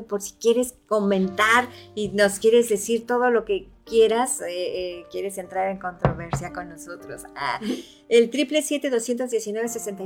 por si quieres comentar y nos quieres decir todo lo que quieras, eh, eh, quieres entrar en controversia con nosotros. Ah, el triple siete doscientos diecinueve sesenta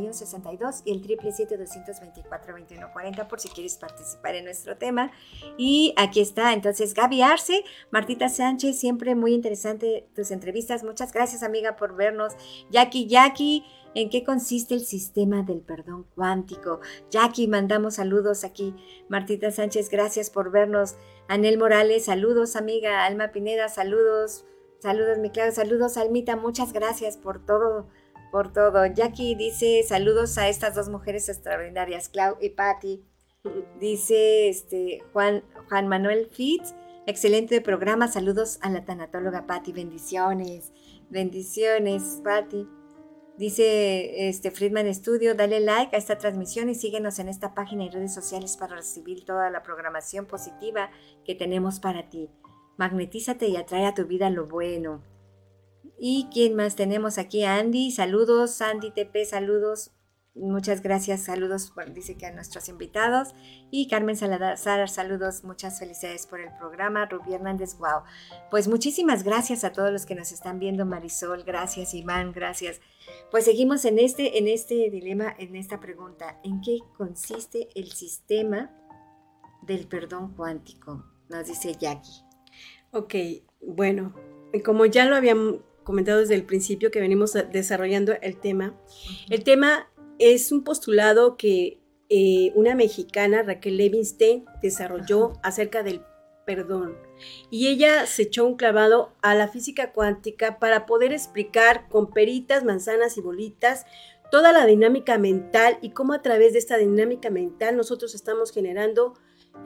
y el triple siete doscientos veinticuatro veintiuno cuarenta por si quieres participar en nuestro tema. Y aquí está, entonces Gaby Arce, Martita Sánchez, siempre muy interesante tus entrevistas. Muchas gracias amiga por vernos. Jackie, Jackie. ¿En qué consiste el sistema del perdón cuántico? Jackie, mandamos saludos aquí. Martita Sánchez, gracias por vernos. Anel Morales, saludos, amiga. Alma Pineda, saludos. Saludos, mi Claudia. Saludos, Almita. Muchas gracias por todo, por todo. Jackie dice, saludos a estas dos mujeres extraordinarias, Clau y Patti. Dice este, Juan, Juan Manuel Fitz, excelente programa. Saludos a la tanatóloga Patti. Bendiciones. Bendiciones, Patti. Dice este Friedman Studio, dale like a esta transmisión y síguenos en esta página y redes sociales para recibir toda la programación positiva que tenemos para ti. Magnetízate y atrae a tu vida lo bueno. ¿Y quién más tenemos aquí? Andy, saludos. Andy TP, saludos. Muchas gracias, saludos, dice que a nuestros invitados. Y Carmen Salazar, saludos, muchas felicidades por el programa. Rubí Hernández, wow. Pues muchísimas gracias a todos los que nos están viendo, Marisol, gracias, Iván, gracias. Pues seguimos en este, en este dilema, en esta pregunta. ¿En qué consiste el sistema del perdón cuántico? Nos dice Jackie. Ok, bueno, como ya lo habíamos comentado desde el principio que venimos desarrollando el tema, el tema es un postulado que eh, una mexicana, Raquel Levinstein, desarrolló acerca del perdón. Y ella se echó un clavado a la física cuántica para poder explicar con peritas, manzanas y bolitas toda la dinámica mental y cómo a través de esta dinámica mental nosotros estamos generando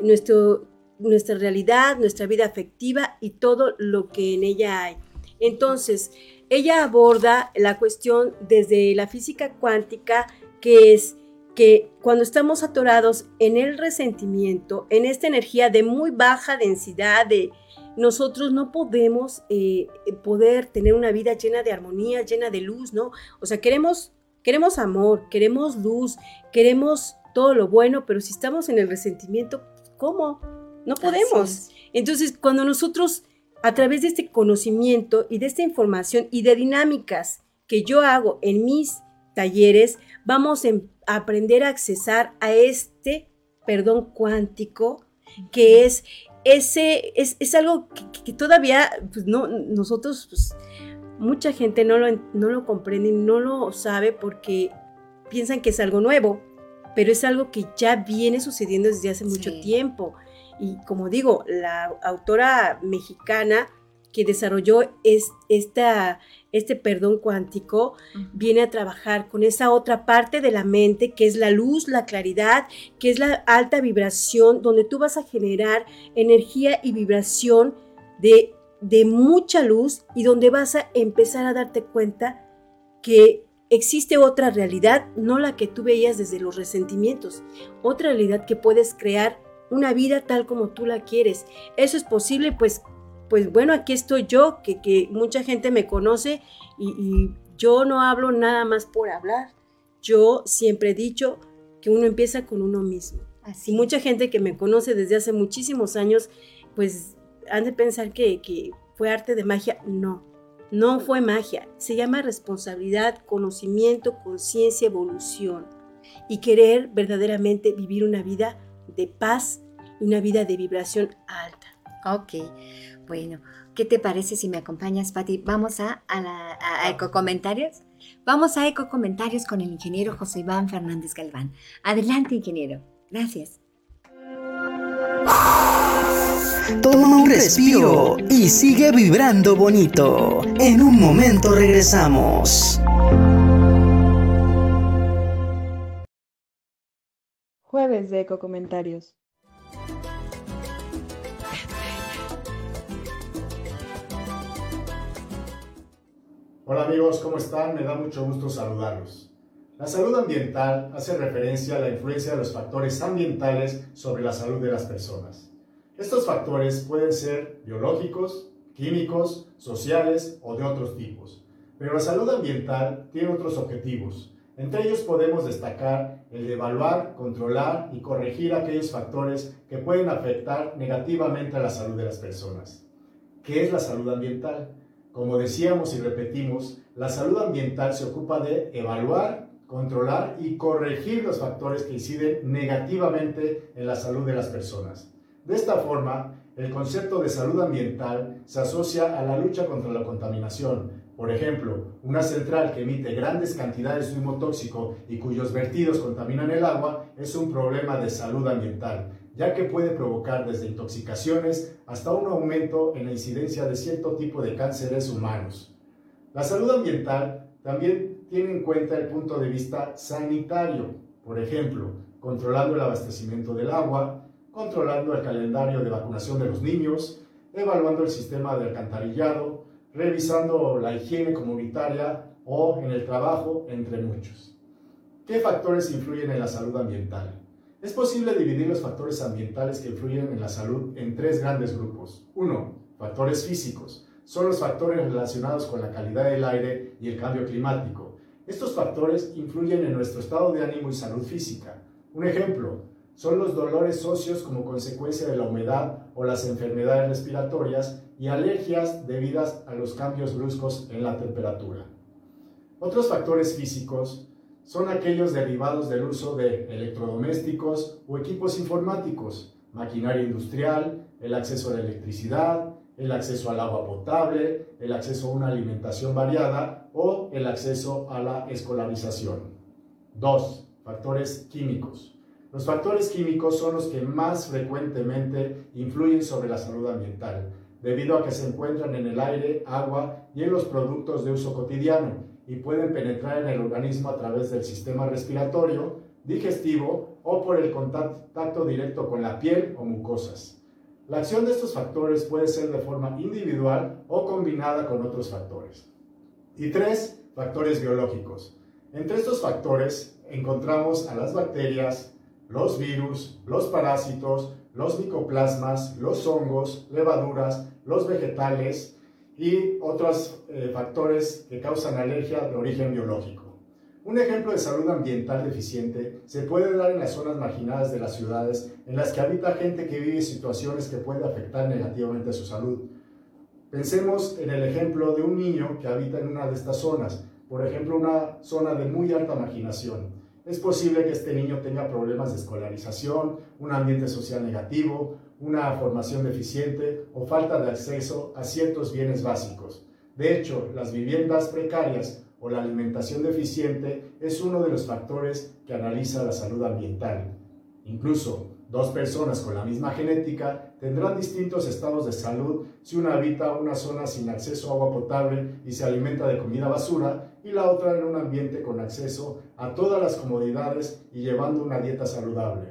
nuestro, nuestra realidad, nuestra vida afectiva y todo lo que en ella hay. Entonces, ella aborda la cuestión desde la física cuántica, que es que cuando estamos atorados en el resentimiento, en esta energía de muy baja densidad, de nosotros no podemos eh, poder tener una vida llena de armonía, llena de luz, ¿no? O sea, queremos, queremos amor, queremos luz, queremos todo lo bueno, pero si estamos en el resentimiento, ¿cómo? No podemos. Entonces, cuando nosotros, a través de este conocimiento y de esta información y de dinámicas que yo hago en mis talleres, vamos a aprender a accesar a este perdón cuántico, que es ese, es, algo que, todavía pues, no, nosotros, pues, mucha gente no lo, no lo comprende y no lo sabe porque piensan que es algo nuevo, pero es algo que ya viene sucediendo desde hace mucho tiempo. Y como digo, la autora mexicana que desarrolló es, esta, este perdón cuántico viene a trabajar con esa otra parte de la mente que es la luz, la claridad, que es la alta vibración, donde tú vas a generar energía y vibración de, de mucha luz y donde vas a empezar a darte cuenta que existe otra realidad, no la que tú veías desde los resentimientos, otra realidad que puedes crear una vida tal como tú la quieres. Eso es posible, pues pues bueno, aquí estoy yo, que, mucha gente me conoce y, yo no hablo nada más por hablar. Yo siempre he dicho que uno empieza con uno mismo. Así. Y mucha gente que me conoce desde hace muchísimos años, pues han de pensar que, que fue arte de magia. No, no fue magia. Se llama responsabilidad, conocimiento, conciencia, evolución. Y querer verdaderamente vivir una vida de paz y una vida de vibración alta. Ok. Bueno, ¿qué te parece si me acompañas, Pati? Vamos a, a, Eco Comentarios. Vamos a Eco Comentarios con el ingeniero José Iván Fernández Galván. Adelante, ingeniero. Gracias. Toma un respiro y sigue vibrando bonito. En un momento regresamos. De Eco Comentarios. Hola amigos, ¿cómo están? Me da mucho gusto saludarlos. La salud ambiental hace referencia a la influencia de los factores ambientales sobre la salud de las personas. Estos factores pueden ser biológicos, químicos, sociales o de otros tipos. Pero la salud ambiental tiene otros objetivos. Entre ellos podemos destacar el de evaluar, controlar y corregir aquellos factores que pueden afectar negativamente a la salud de las personas. ¿Qué es la salud ambiental? Como decíamos y repetimos, la salud ambiental se ocupa de evaluar, controlar y corregir los factores que inciden negativamente en la salud de las personas. De esta forma, el concepto de salud ambiental se asocia a la lucha contra la contaminación. Por ejemplo, una central que emite grandes cantidades de humo tóxico y cuyos vertidos contaminan el agua es un problema de salud ambiental, ya que puede provocar desde intoxicaciones hasta un aumento en la incidencia de cierto tipo de cánceres humanos. La salud ambiental también tiene en cuenta el punto de vista sanitario, por ejemplo, controlando el abastecimiento del agua, controlando el calendario de vacunación de los niños, evaluando el sistema de alcantarillado, revisando la higiene comunitaria o en el trabajo, entre muchos. ¿Qué factores influyen en la salud ambiental? Es posible dividir los factores ambientales que influyen en la salud en tres grandes grupos. Uno, factores físicos. Son los factores relacionados con la calidad del aire y el cambio climático. Estos factores influyen en nuestro estado de ánimo y salud física. Un ejemplo, son los dolores óseos como consecuencia de la humedad o las enfermedades respiratorias y alergias debidas a los cambios bruscos en la temperatura. Otros factores físicos son aquellos derivados del uso de electrodomésticos o equipos informáticos, maquinaria industrial, el acceso a la electricidad, el acceso al agua potable, el acceso a una alimentación variada o el acceso a la escolarización. 2. Factores químicos. Los factores químicos son los que más frecuentemente influyen sobre la salud ambiental, debido a que se encuentran en el aire, agua y en los productos de uso cotidiano y pueden penetrar en el organismo a través del sistema respiratorio, digestivo o por el contacto directo con la piel o mucosas. La acción de estos factores puede ser de forma individual o combinada con otros factores. Y tres, factores biológicos. Entre estos factores encontramos a las bacterias, los virus, los parásitos, los micoplasmas, los hongos, levaduras, los vegetales y otros eh, factores que causan alergia de origen biológico. Un ejemplo de salud ambiental deficiente se puede dar en las zonas marginadas de las ciudades en las que habita gente que vive situaciones que pueden afectar negativamente su salud. Pensemos en el ejemplo de un niño que habita en una de estas zonas, por ejemplo una zona de muy alta marginación. Es posible que este niño tenga problemas de escolarización, un ambiente social negativo, una formación deficiente o falta de acceso a ciertos bienes básicos. De hecho, las viviendas precarias o la alimentación deficiente es uno de los factores que analiza la salud ambiental. Incluso dos personas con la misma genética tendrán distintos estados de salud si una habita una zona sin acceso a agua potable y se alimenta de comida basura y la otra en un ambiente con acceso a todas las comodidades y llevando una dieta saludable.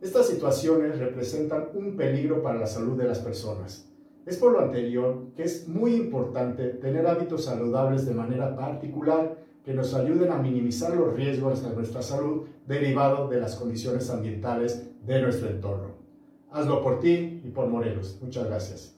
Estas situaciones representan un peligro para la salud de las personas. Es por lo anterior que es muy importante tener hábitos saludables de manera particular que nos ayuden a minimizar los riesgos de nuestra salud derivados de las condiciones ambientales de nuestro entorno. Hazlo por ti y por Morelos. Muchas gracias.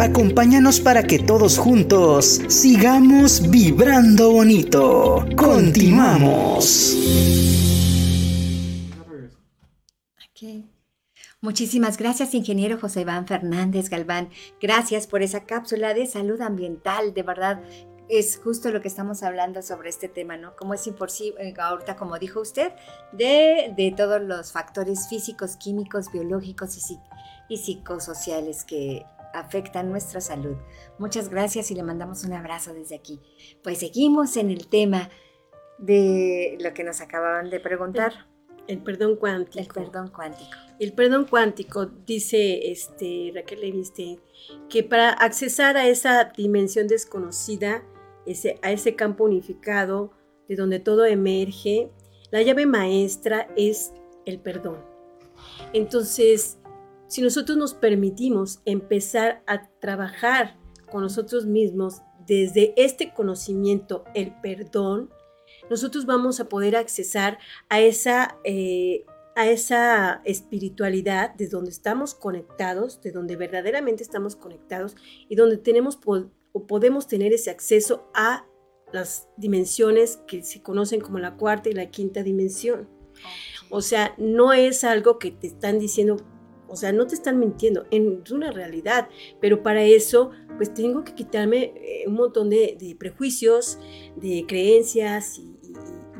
Acompáñanos para que todos juntos sigamos vibrando bonito. Continuamos. Muchísimas gracias, ingeniero José Iván Fernández Galván. Gracias por esa cápsula de salud ambiental. De verdad, es justo lo que estamos hablando sobre este tema, ¿no? Cómo es imposible, eh, ahorita como dijo usted, de, de todos los factores físicos, químicos, biológicos y, y psicosociales que afectan nuestra salud. Muchas gracias y le mandamos un abrazo desde aquí. Pues seguimos en el tema de lo que nos acababan de preguntar. El, perdón cuántico. El perdón cuántico. El perdón cuántico, dice este, Raquel Leviste, que para accesar a esa dimensión desconocida, ese, a ese campo unificado de donde todo emerge, la llave maestra es el perdón. Entonces, si nosotros nos permitimos empezar a trabajar con nosotros mismos desde este conocimiento, el perdón, nosotros vamos a poder accesar a esa, eh, a esa espiritualidad de donde estamos conectados, de donde verdaderamente estamos conectados y donde tenemos o podemos tener ese acceso a las dimensiones que se conocen como la cuarta y la quinta dimensión. O sea, no es algo que te están diciendo o sea, no te están mintiendo, es una realidad. Pero para eso, pues tengo que quitarme eh, un montón de, prejuicios, de creencias y,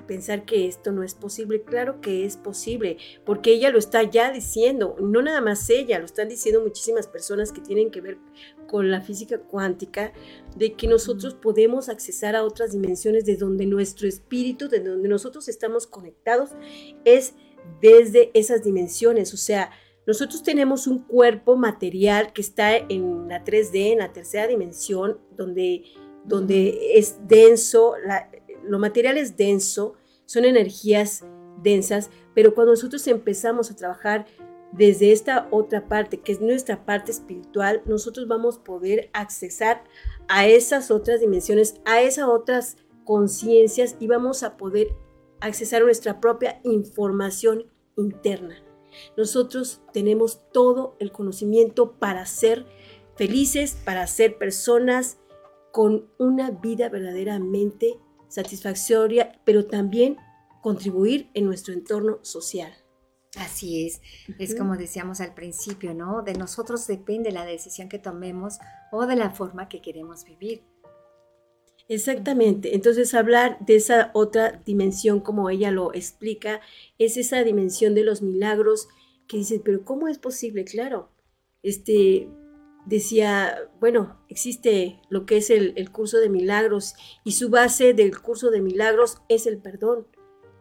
pensar que esto no es posible. Claro que es posible, porque ella lo está ya diciendo. No nada más ella, lo están diciendo muchísimas personas que tienen que ver con la física cuántica, de que nosotros podemos accesar a otras dimensiones de donde nuestro espíritu, de donde nosotros estamos conectados, es desde esas dimensiones. O sea, nosotros tenemos un cuerpo material que está en la 3D, en la tercera dimensión, donde, donde es denso, lo material es denso, son energías densas, pero cuando nosotros empezamos a trabajar desde esta otra parte, que es nuestra parte espiritual, nosotros vamos a poder accesar a esas otras dimensiones, a esas otras conciencias y vamos a poder accesar a nuestra propia información interna. Nosotros tenemos todo el conocimiento para ser felices, para ser personas con una vida verdaderamente satisfactoria, pero también contribuir en nuestro entorno social. Así es, es como decíamos al principio, ¿no? De nosotros depende la decisión que tomemos o de la forma que queremos vivir. Exactamente. Entonces, hablar de esa otra dimensión, como ella lo explica, es esa dimensión de los milagros que dice, pero ¿cómo es posible? Claro, este decía, bueno, existe lo que es el, el curso de milagros y su base del curso de milagros es el perdón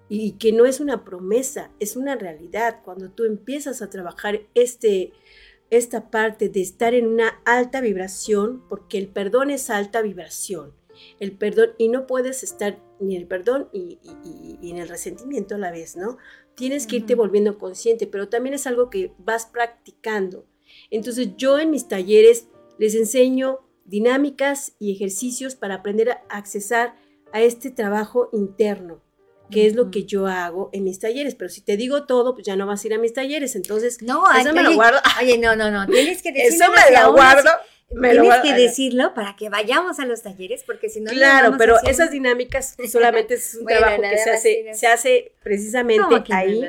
y que no es una promesa, es una realidad. Cuando tú empiezas a trabajar este, esta parte de estar en una alta vibración, porque el perdón es alta vibración, el perdón y no puedes estar ni en el perdón y, en el resentimiento a la vez, ¿no? Tienes que irte volviendo consciente, pero también es algo que vas practicando. Entonces yo en mis talleres les enseño dinámicas y ejercicios para aprender a accesar a este trabajo interno que es lo que yo hago en mis talleres. Pero si te digo todo, pues ya no vas a ir a mis talleres. Entonces, no, eso me lo guardo. Oye, no, no, no. Tienes que decirlo. Eso me lo guardo. Tienes que decirlo para que vayamos a los talleres, porque si no. Claro, pero esas dinámicas solamente es un trabajo que se hace, se hace precisamente ahí.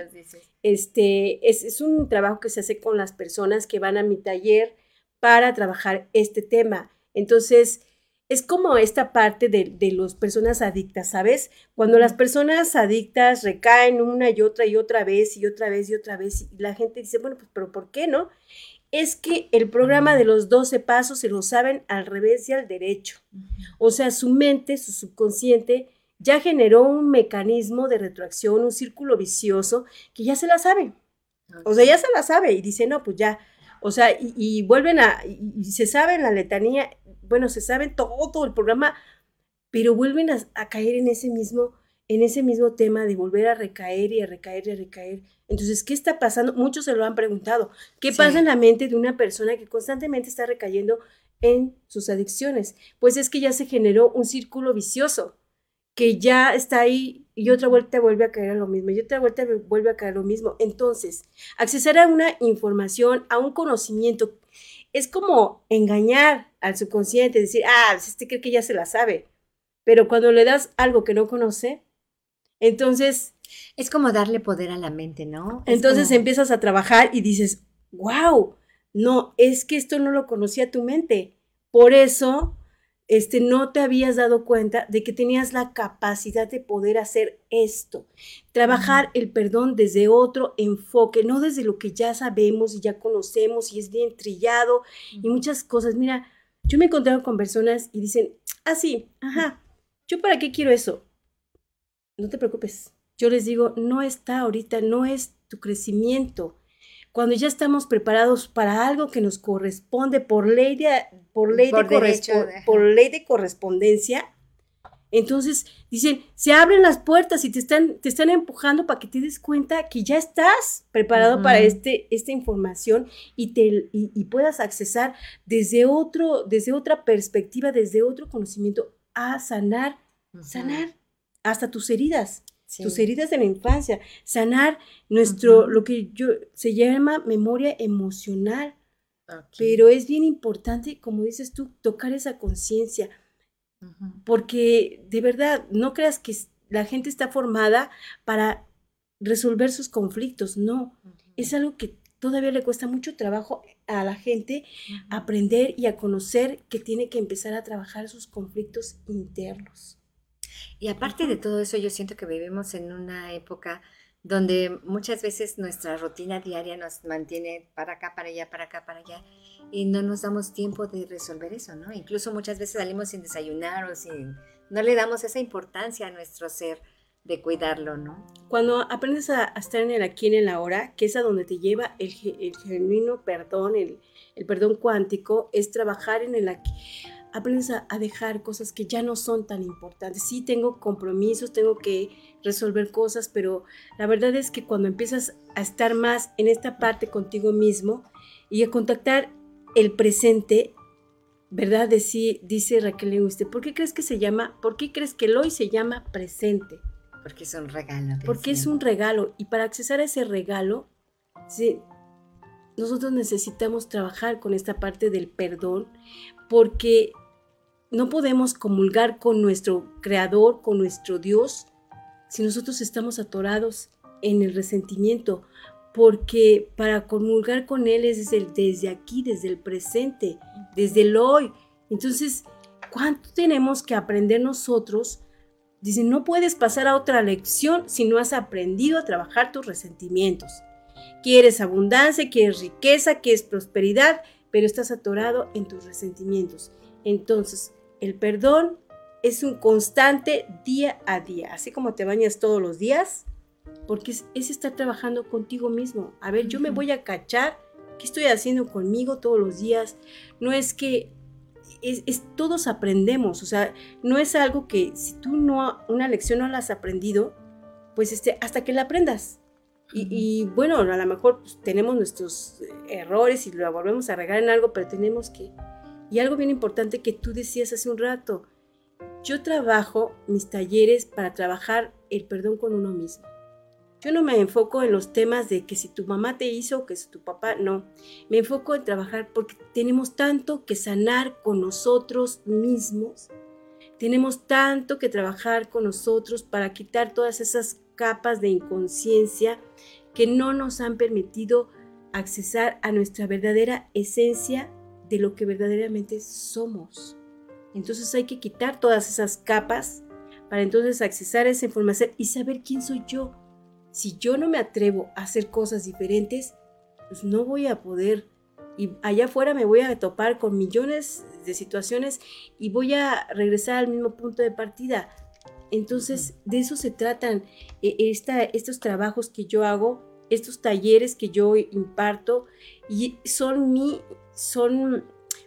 este, es, es un trabajo que se hace con las personas que van a mi taller para trabajar este tema. Entonces, es como esta parte de, de las personas adictas, ¿sabes? Cuando las personas adictas recaen una y otra y otra vez y otra vez y otra vez y la gente dice, bueno, pues, pero ¿por qué no? Es que el programa de los 12 pasos se lo saben al revés y al derecho. O sea, su mente, su subconsciente, ya generó un mecanismo de retroacción, un círculo vicioso que ya se la sabe. O sea, ya se la sabe y dice, no, pues ya. O sea, y, vuelven a, y, se sabe en la letanía, bueno, se sabe todo, el programa, pero vuelven a, caer en ese mismo en ese mismo tema de volver a recaer y a recaer y a recaer. Entonces, ¿qué está pasando? Muchos se lo han preguntado. ¿Qué pasa en la mente de una persona que constantemente está recayendo en sus adicciones? Pues es que ya se generó un círculo vicioso que ya está ahí y otra vuelta vuelve a caer a lo mismo y otra vuelta vuelve a caer a lo mismo. Entonces, acceder a una información, a un conocimiento es como engañar al subconsciente, decir, ah, pues, este cree que ya se la sabe. Pero cuando le das algo que no conoce, entonces... Es como darle poder a la mente, ¿no? entonces empiezas a trabajar y dices, wow, no, es que esto no lo conocía tu mente. Por eso este, no te habías dado cuenta de que tenías la capacidad de poder hacer esto. Trabajar el perdón desde otro enfoque, no desde lo que ya sabemos y ya conocemos y es bien trillado y muchas cosas. Mira, yo me he encontrado con personas y dicen, ah, sí, ajá, ¿yo para qué quiero eso? No te preocupes. Yo les digo, no está ahorita, no es tu crecimiento. Cuando ya estamos preparados para algo que nos corresponde por ley de, por ley de, por ley de correspondencia, entonces dicen, se abren las puertas y te están, te están empujando para que te des cuenta que ya estás preparado para este, esta información y, te, y, puedas accesar desde, otro, desde otra perspectiva, desde otro conocimiento a sanar, sanar hasta tus heridas tus heridas de la infancia, sanar nuestro, lo que yo, se llama memoria emocional. Pero es bien importante, como dices tú, tocar esa conciencia, porque de verdad, no creas que la gente está formada para resolver sus conflictos, no, es algo que todavía le cuesta mucho trabajo a la gente aprender y a conocer que tiene que empezar a trabajar sus conflictos internos. Y aparte de todo eso, yo siento que vivimos en una época donde muchas veces nuestra rutina diaria nos mantiene para acá, para allá, para acá, para allá, y no nos damos tiempo de resolver eso, ¿no? Incluso muchas veces salimos sin desayunar o sin... No le damos esa importancia a nuestro ser de cuidarlo, ¿no? Cuando aprendes a, estar en el aquí en el ahora, que es a donde te lleva el, el genuino perdón, el, el perdón cuántico, es trabajar en el aquí aprendes a, dejar cosas que ya no son tan importantes. Sí, tengo compromisos, tengo que resolver cosas, pero la verdad es que cuando empiezas a estar más en esta parte contigo mismo y a contactar el presente, ¿verdad? dice Raquel Lenguiste, ¿por qué crees que se llama, por qué crees que el hoy se llama presente? Porque es un regalo. Porque es un regalo y para accesar a ese regalo, sí, nosotros necesitamos trabajar con esta parte del perdón porque no podemos comulgar con nuestro Creador, con nuestro Dios, si nosotros estamos atorados en el resentimiento, porque para comulgar con Él es desde, aquí, desde el presente, desde el hoy. Entonces, ¿cuánto tenemos que aprender nosotros? Dice, no puedes pasar a otra lección si no has aprendido a trabajar tus resentimientos. Quieres abundancia, quieres riqueza, quieres prosperidad, pero estás atorado en tus resentimientos. Entonces, el perdón es un constante día a día, así como te bañas todos los días, porque es, estar trabajando contigo mismo. A ver, yo me voy a cachar, ¿qué estoy haciendo conmigo todos los días? No es que es, todos aprendemos, o sea, no es algo que si tú no, una lección no la has aprendido, pues este, hasta que la aprendas. Y, bueno, a lo mejor pues, tenemos nuestros errores y lo volvemos a regar en algo, pero tenemos que... Y algo bien importante que tú decías hace un rato, yo trabajo mis talleres para trabajar el perdón con uno mismo. Yo no me enfoco en los temas de que si tu mamá te hizo o que si tu papá, no. Me enfoco en trabajar porque tenemos tanto que sanar con nosotros mismos. Tenemos tanto que trabajar con nosotros para quitar todas esas capas de inconsciencia que no nos han permitido accesar a nuestra verdadera esencia de lo que verdaderamente somos. Entonces hay que quitar todas esas capas para entonces accesar a esa información y saber quién soy yo si yo no me atrevo a hacer cosas diferentes, pues no voy a poder. Y allá afuera me voy a topar con millones de situaciones y voy a regresar al mismo punto de partida. Entonces, de eso se tratan e, estos trabajos que yo hago, estos talleres que yo imparto, y son, mi, son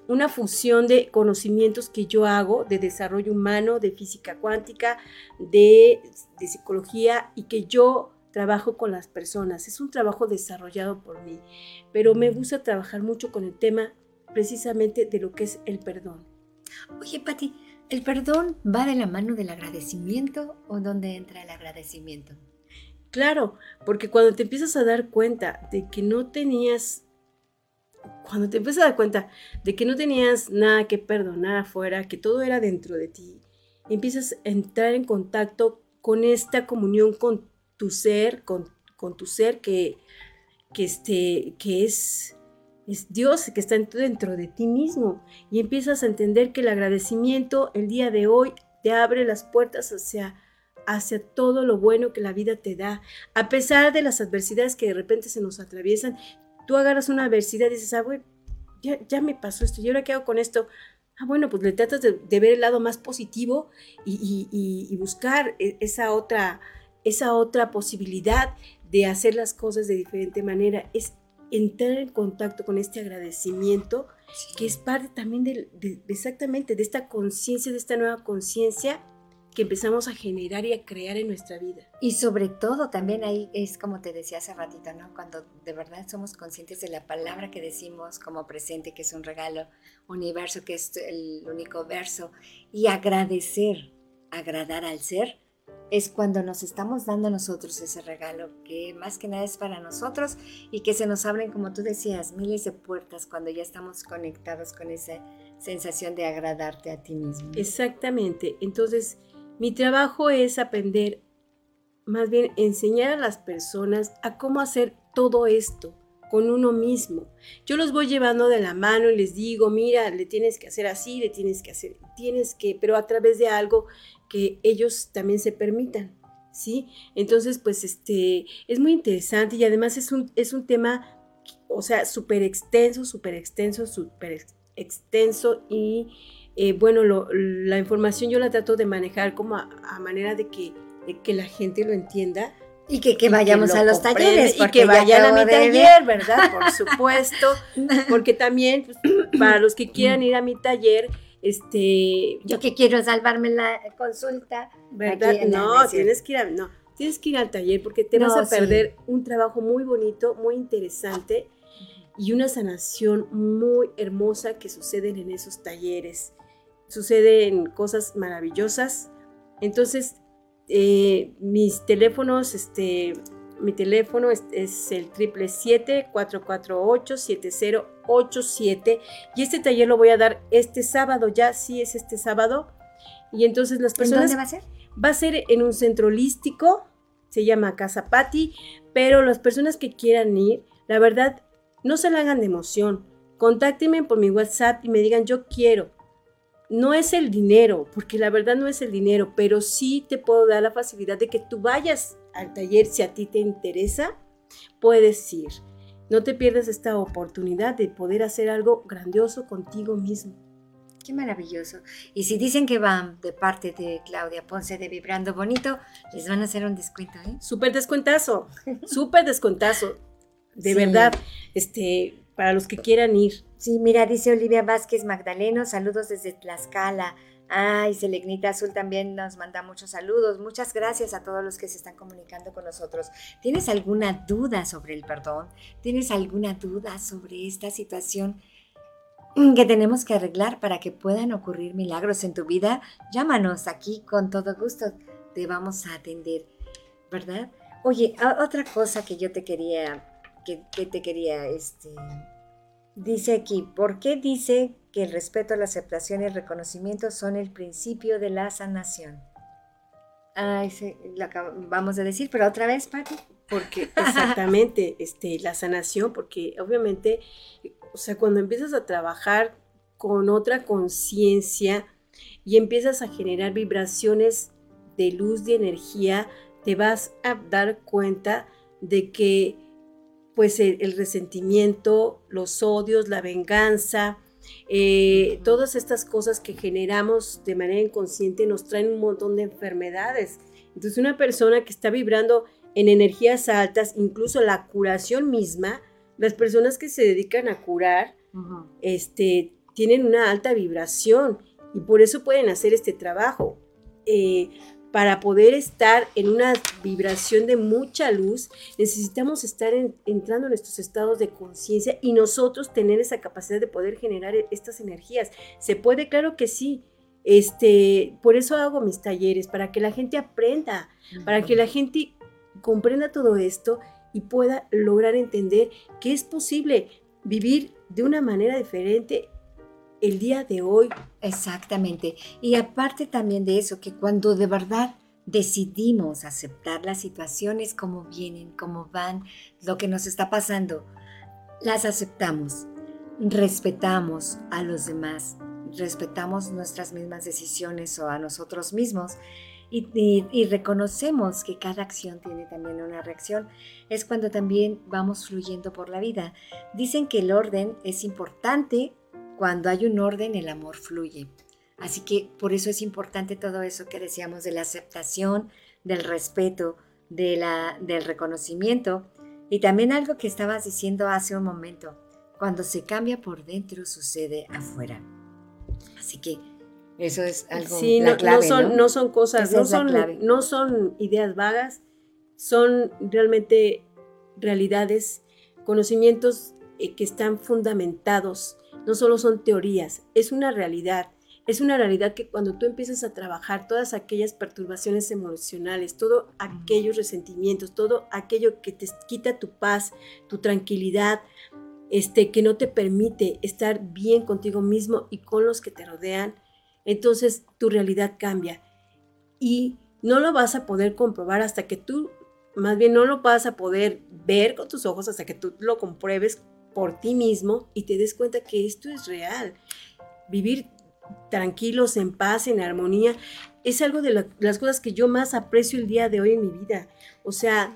una fusión de conocimientos que yo hago de desarrollo humano, de física cuántica, de, de psicología, y que yo trabajo con las personas. Es un trabajo desarrollado por mí, pero me gusta trabajar mucho con el tema precisamente de lo que es el perdón. Oye, Patti, ¿el perdón va de la mano del agradecimiento o dónde entra el agradecimiento? Claro, porque cuando te empiezas a dar cuenta de que no tenías, cuando te empiezas a dar cuenta de que no tenías nada que perdonar afuera, que todo era dentro de ti, empiezas a entrar en contacto con esta comunión con tu ser, con, tu ser que, que, este, que es, es Dios, que está dentro de ti mismo. Y empiezas a entender que el agradecimiento el día de hoy te abre las puertas hacia, hacia todo lo bueno que la vida te da. A pesar de las adversidades que de repente se nos atraviesan, tú agarras una adversidad y dices, ah, ya, ya me pasó esto, ¿y ahora qué hago con esto? Ah, bueno, pues le tratas de, ver el lado más positivo y, y buscar e, esa otra, esa otra posibilidad de hacer las cosas de diferente manera, es entrar en contacto con este agradecimiento, que es parte también de, exactamente de esta conciencia, de esta nueva conciencia que empezamos a generar y a crear en nuestra vida. Y sobre todo también ahí es como te decía hace ratito, ¿no? Cuando de verdad somos conscientes de la palabra que decimos como presente, que es un regalo, universo, que es el único verso, y agradecer, agradar al ser, es cuando nos estamos dando a nosotros ese regalo, que más que nada es para nosotros y que se nos abren, como tú decías, miles de puertas cuando ya estamos conectados con esa sensación de agradarte a ti mismo. Exactamente. Entonces, mi trabajo es aprender, más bien enseñar a las personas a cómo hacer todo esto con uno mismo. Yo los voy llevando de la mano y les digo, mira, le tienes que hacer así, le tienes que hacer, tienes que, pero a través de algo que ellos también se permitan, ¿sí? Entonces, pues este, es muy interesante y además es un, es un tema, o sea, súper extenso, súper extenso, súper extenso y eh, bueno, la información yo la trato de manejar como a, manera de que, de que la gente lo entienda. Y que, que vayamos a los talleres. Y que vayan a mi taller, ¿verdad? Por supuesto. Porque también, pues, para los que quieran ir a mi taller, este, yo que quiero salvarme la consulta, ¿verdad? No, tienes que ir no, tienes que ir al taller porque te vas a perder un trabajo muy bonito, muy interesante y una sanación muy hermosa que suceden en esos talleres. Suceden cosas maravillosas. Entonces, eh, mis teléfonos, este, mi teléfono es, el 777-448-7087 y este taller lo voy a dar este sábado, ya sí es este sábado. Y entonces las personas... ¿Dónde va a ser? Va a ser en un centro holístico, se llama Casa Patti, pero las personas que quieran ir, la verdad, no se la hagan de emoción. Contáctenme por mi WhatsApp y me digan yo quiero. No es el dinero, porque la verdad no es el dinero, pero sí te puedo dar la facilidad de que tú vayas al taller, si a ti te interesa, puedes ir. No te pierdas esta oportunidad de poder hacer algo grandioso contigo mismo. Qué maravilloso. Y si dicen que van de parte de Claudia Ponce de Vibrando Bonito, les van a hacer un descuento, ¿eh? Súper descuentazo, súper descuentazo. De verdad, este, para los que quieran ir. Sí, mira, dice Olivia Vázquez Magdaleno, saludos desde Tlaxcala. Ay, Selegnita Azul también nos manda muchos saludos. Muchas gracias a todos los que se están comunicando con nosotros. ¿Tienes alguna duda sobre el perdón? ¿Tienes alguna duda sobre esta situación que tenemos que arreglar para que puedan ocurrir milagros en tu vida? Llámanos aquí con todo gusto. Te vamos a atender, ¿verdad? Oye, otra cosa que yo te quería, que, que te quería, este, dice aquí, ¿por qué dice que el respeto, la aceptación y el reconocimiento son el principio de la sanación. Ay, sí, lo acabamos de decir, pero otra vez, Pati. Porque exactamente, este, la sanación, porque obviamente, o sea, cuando empiezas a trabajar con otra conciencia y empiezas a generar vibraciones de luz, de energía, te vas a dar cuenta de que pues el resentimiento, los odios, la venganza, eh, todas estas cosas que generamos de manera inconsciente nos traen un montón de enfermedades. Entonces una persona que está vibrando en energías altas, incluso la curación misma, las personas que se dedican a curar, este, tienen una alta vibración y por eso pueden hacer este trabajo. Eh, para poder estar en una vibración de mucha luz, necesitamos estar entrando en estos estados de conciencia y nosotros tener esa capacidad de poder generar estas energías. ¿Se puede? Claro que sí. Este, por eso hago mis talleres, para que la gente aprenda, para que la gente comprenda todo esto y pueda lograr entender que es posible vivir de una manera diferente el día de hoy. Exactamente. Y aparte también de eso, que cuando de verdad decidimos aceptar las situaciones como vienen, como van, lo que nos está pasando, las aceptamos, respetamos a los demás, respetamos nuestras mismas decisiones o a nosotros mismos y, reconocemos que cada acción tiene también una reacción, es cuando también vamos fluyendo por la vida. Dicen que el orden es importante cuando hay un orden, el amor fluye. Así que por eso es importante todo eso que decíamos de la aceptación, del respeto, de la, del reconocimiento y también algo que estabas diciendo hace un momento, cuando se cambia por dentro sucede afuera. Así que eso es algo sí, la no, clave, no, son, ¿no? son cosas, no son, no son ideas vagas, son realmente realidades, conocimientos eh, que están fundamentados no solo son teorías, es una realidad. Es una realidad que cuando tú empiezas a trabajar todas aquellas perturbaciones emocionales, todos aquellos resentimientos, todo aquello que te quita tu paz, tu tranquilidad, este, que no te permite estar bien contigo mismo y con los que te rodean, entonces tu realidad cambia. Y no lo vas a poder comprobar hasta que tú, más bien no lo vas a poder ver con tus ojos hasta que tú lo compruebes por ti mismo y te des cuenta que esto es real. Vivir tranquilos, en paz, en armonía, es algo de las cosas que yo más aprecio el día de hoy en mi vida. O sea,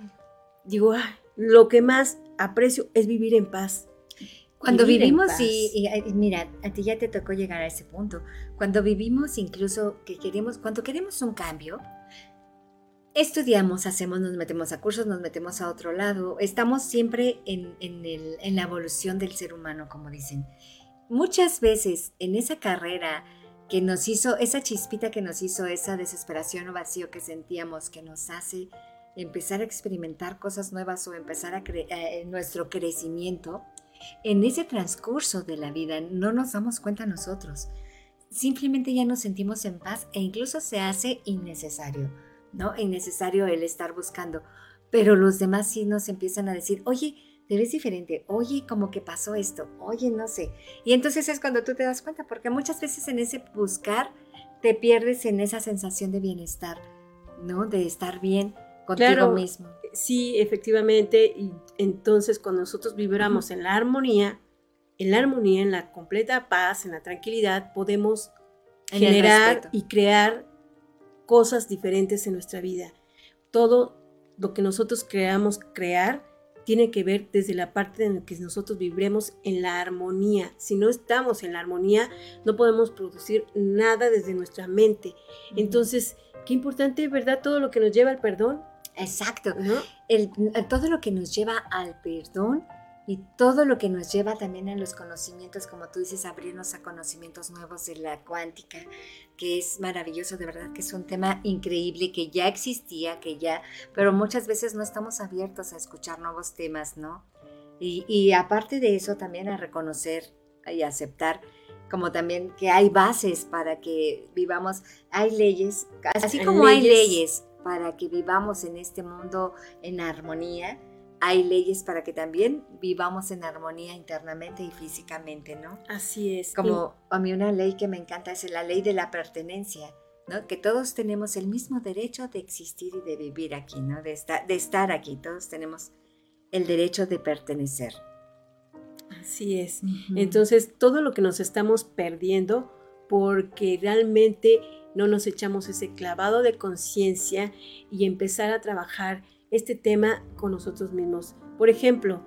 digo, ah, lo que más aprecio es vivir en paz. Cuando vivimos y, mira, a ti ya te tocó llegar a ese punto. Cuando vivimos incluso que queremos, cuando queremos un cambio, estudiamos, hacemos, nos metemos a cursos, nos metemos a otro lado. Estamos siempre en, la evolución del ser humano, como dicen. Muchas veces en esa carrera que nos hizo, esa chispita que nos hizo, esa desesperación o vacío que sentíamos, que nos hace empezar a experimentar cosas nuevas o empezar a eh, nuestro crecimiento, en ese transcurso de la vida no nos damos cuenta nosotros. Simplemente ya nos sentimos en paz e incluso se hace innecesario ¿no? Innecesario el estar buscando. Pero los demás sí nos empiezan a decir, oye, te ves diferente, oye, como que pasó esto, oye, no sé. Y entonces es cuando tú te das cuenta, porque muchas veces en ese buscar te pierdes en esa sensación de bienestar, ¿no? De estar bien contigo mismo. Sí, efectivamente. Y entonces cuando nosotros vibramos en la armonía, en la armonía, en la completa paz, en la tranquilidad, podemos generar y crear cosas diferentes en nuestra vida. Todo lo que nosotros creamos crear tiene que ver desde la parte en la que nosotros vibremos en la armonía. Si no estamos en la armonía, no podemos producir nada desde nuestra mente. Entonces, qué importante, ¿verdad? Todo lo que nos lleva al perdón. Exacto. ¿no? todo lo que nos lleva al perdón y todo lo que nos lleva también a los conocimientos, como tú dices, abrirnos a conocimientos nuevos de la cuántica, que es maravilloso, de verdad que es un tema increíble que ya existía, que ya, pero muchas veces no estamos abiertos a escuchar nuevos temas, ¿no? Y, y aparte de eso, también a reconocer y aceptar como también que hay bases para que vivamos, hay leyes, así como hay leyes para que vivamos en este mundo en armonía, hay leyes para que también vivamos en armonía internamente y físicamente, ¿no? Así es. Como a mí una ley que me encanta es la ley de la pertenencia, ¿no? Que todos tenemos el mismo derecho de existir y de vivir aquí, ¿no? De estar, de estar aquí, todos tenemos el derecho de pertenecer. Así es. Entonces, todo lo que nos estamos perdiendo porque realmente no nos echamos ese clavado de conciencia y empezar a trabajar este tema con nosotros mismos. Por ejemplo,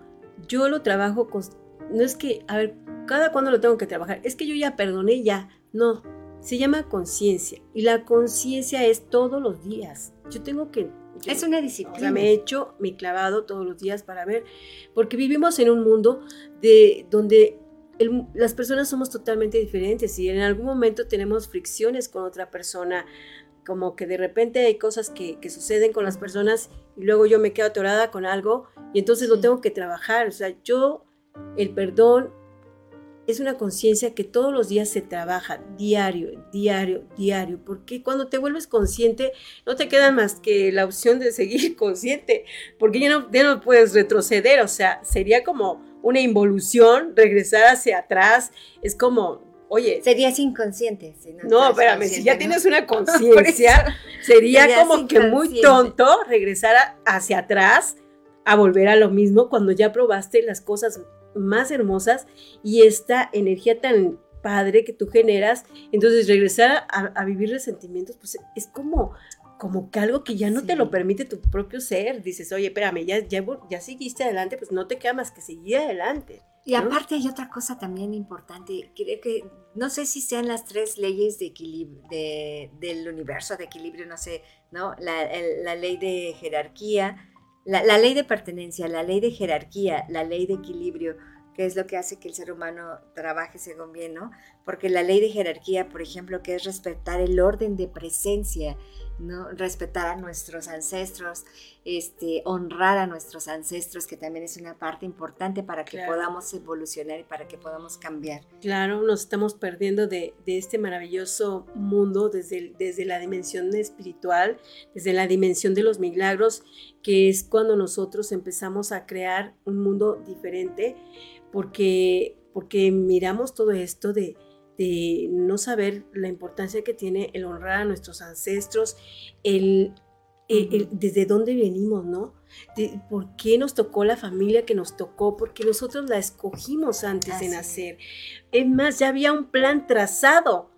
yo lo trabajo con... No es que, a ver, cada cuando lo tengo que trabajar, es que yo ya perdoné, ya. No, se llama conciencia. Y la conciencia es todos los días. Yo tengo que... es una disciplina. me he hecho mi clavado todos los días para ver, porque vivimos en un mundo de donde las personas somos totalmente diferentes y en algún momento tenemos fricciones con otra persona, como que de repente hay cosas que, suceden con las personas y luego yo me quedo atorada con algo y entonces lo tengo que trabajar. O sea, yo, el perdón es una conciencia que todos los días se trabaja, diario, diario, diario, porque cuando te vuelves consciente no te queda más que la opción de seguir consciente, porque ya no, ya no puedes retroceder, o sea, sería como una involución, regresar hacia atrás, es como Oye. Serías inconsciente. Si no, no espérame, si ya tienes una conciencia, sería como que muy tonto regresar hacia atrás a volver a lo mismo cuando ya probaste las cosas más hermosas y esta energía tan padre que tú generas, entonces regresar a, vivir resentimientos, pues es como, como que algo que ya no te lo permite tu propio ser. Dices, oye, espérame, ya, ya, ya seguiste adelante, pues no te queda más que seguir adelante. Y aparte hay otra cosa también importante, creo que no sé si sean las tres leyes de equilibrio, del universo, de equilibrio, no sé, ¿no? La, ley de jerarquía, la, la, ley de pertenencia, la ley de jerarquía, la ley de equilibrio, que es lo que hace que el ser humano trabaje según bien, ¿no? Porque la ley de jerarquía, por ejemplo, que es respetar el orden de presencia, ¿no? respetar a nuestros ancestros, este, honrar a nuestros ancestros, que también es una parte importante para que podamos evolucionar y para que podamos cambiar. Claro, nos estamos perdiendo de, este maravilloso mundo desde, desde la dimensión espiritual, desde la dimensión de los milagros, que es cuando nosotros empezamos a crear un mundo diferente, porque, porque miramos todo esto de de no saber la importancia que tiene el honrar a nuestros ancestros, el, desde dónde venimos, ¿no? por qué nos tocó la familia que nos tocó, porque nosotros la escogimos antes de nacer. Es más, ya había un plan trazado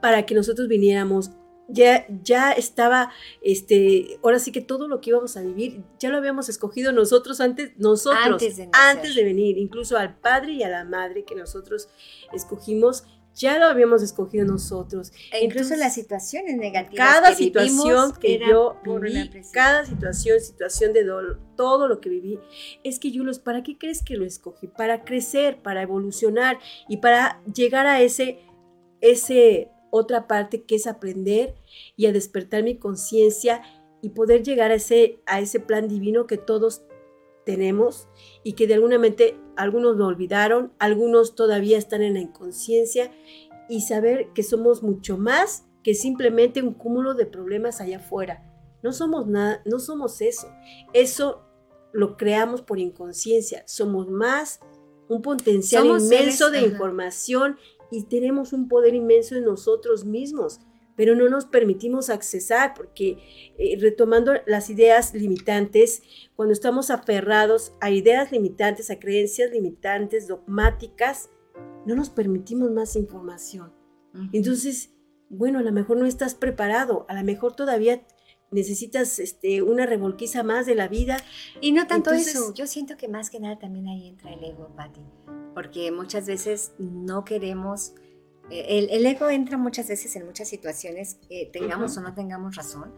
para que nosotros viniéramos. Ya, ya estaba, este, ahora sí que todo lo que íbamos a vivir, ya lo habíamos escogido nosotros antes, nosotros, antes de, antes de venir, incluso al padre y a la madre que nosotros escogimos, ya lo habíamos escogido nosotros. E incluso las situaciones negativas. Cada situación que yo viví, cada situación, situación de dolor, todo lo que viví, es que Yulos, ¿para qué crees que lo escogí? Para crecer, para evolucionar y para llegar a ese, ese otra parte que es aprender y a despertar mi conciencia y poder llegar a ese, a ese plan divino que todos tenemos y que de alguna mente algunos lo olvidaron, algunos todavía están en la inconsciencia y saber que somos mucho más que simplemente un cúmulo de problemas allá afuera. No somos nada, no somos eso. Eso lo creamos por inconsciencia. Somos más un potencial inmenso de información y tenemos un poder inmenso en nosotros mismos pero no nos permitimos accesar porque eh, retomando las ideas limitantes, cuando estamos aferrados a ideas limitantes, a creencias limitantes, dogmáticas, no nos permitimos más información. Entonces, bueno, a lo mejor no estás preparado, a lo mejor todavía necesitas este, una revolquiza más de la vida. Y no tanto eso, yo siento que más que nada también ahí entra el ego, Patti, porque muchas veces no queremos el, el, ego entra muchas veces en muchas situaciones, tengamos o no tengamos razón,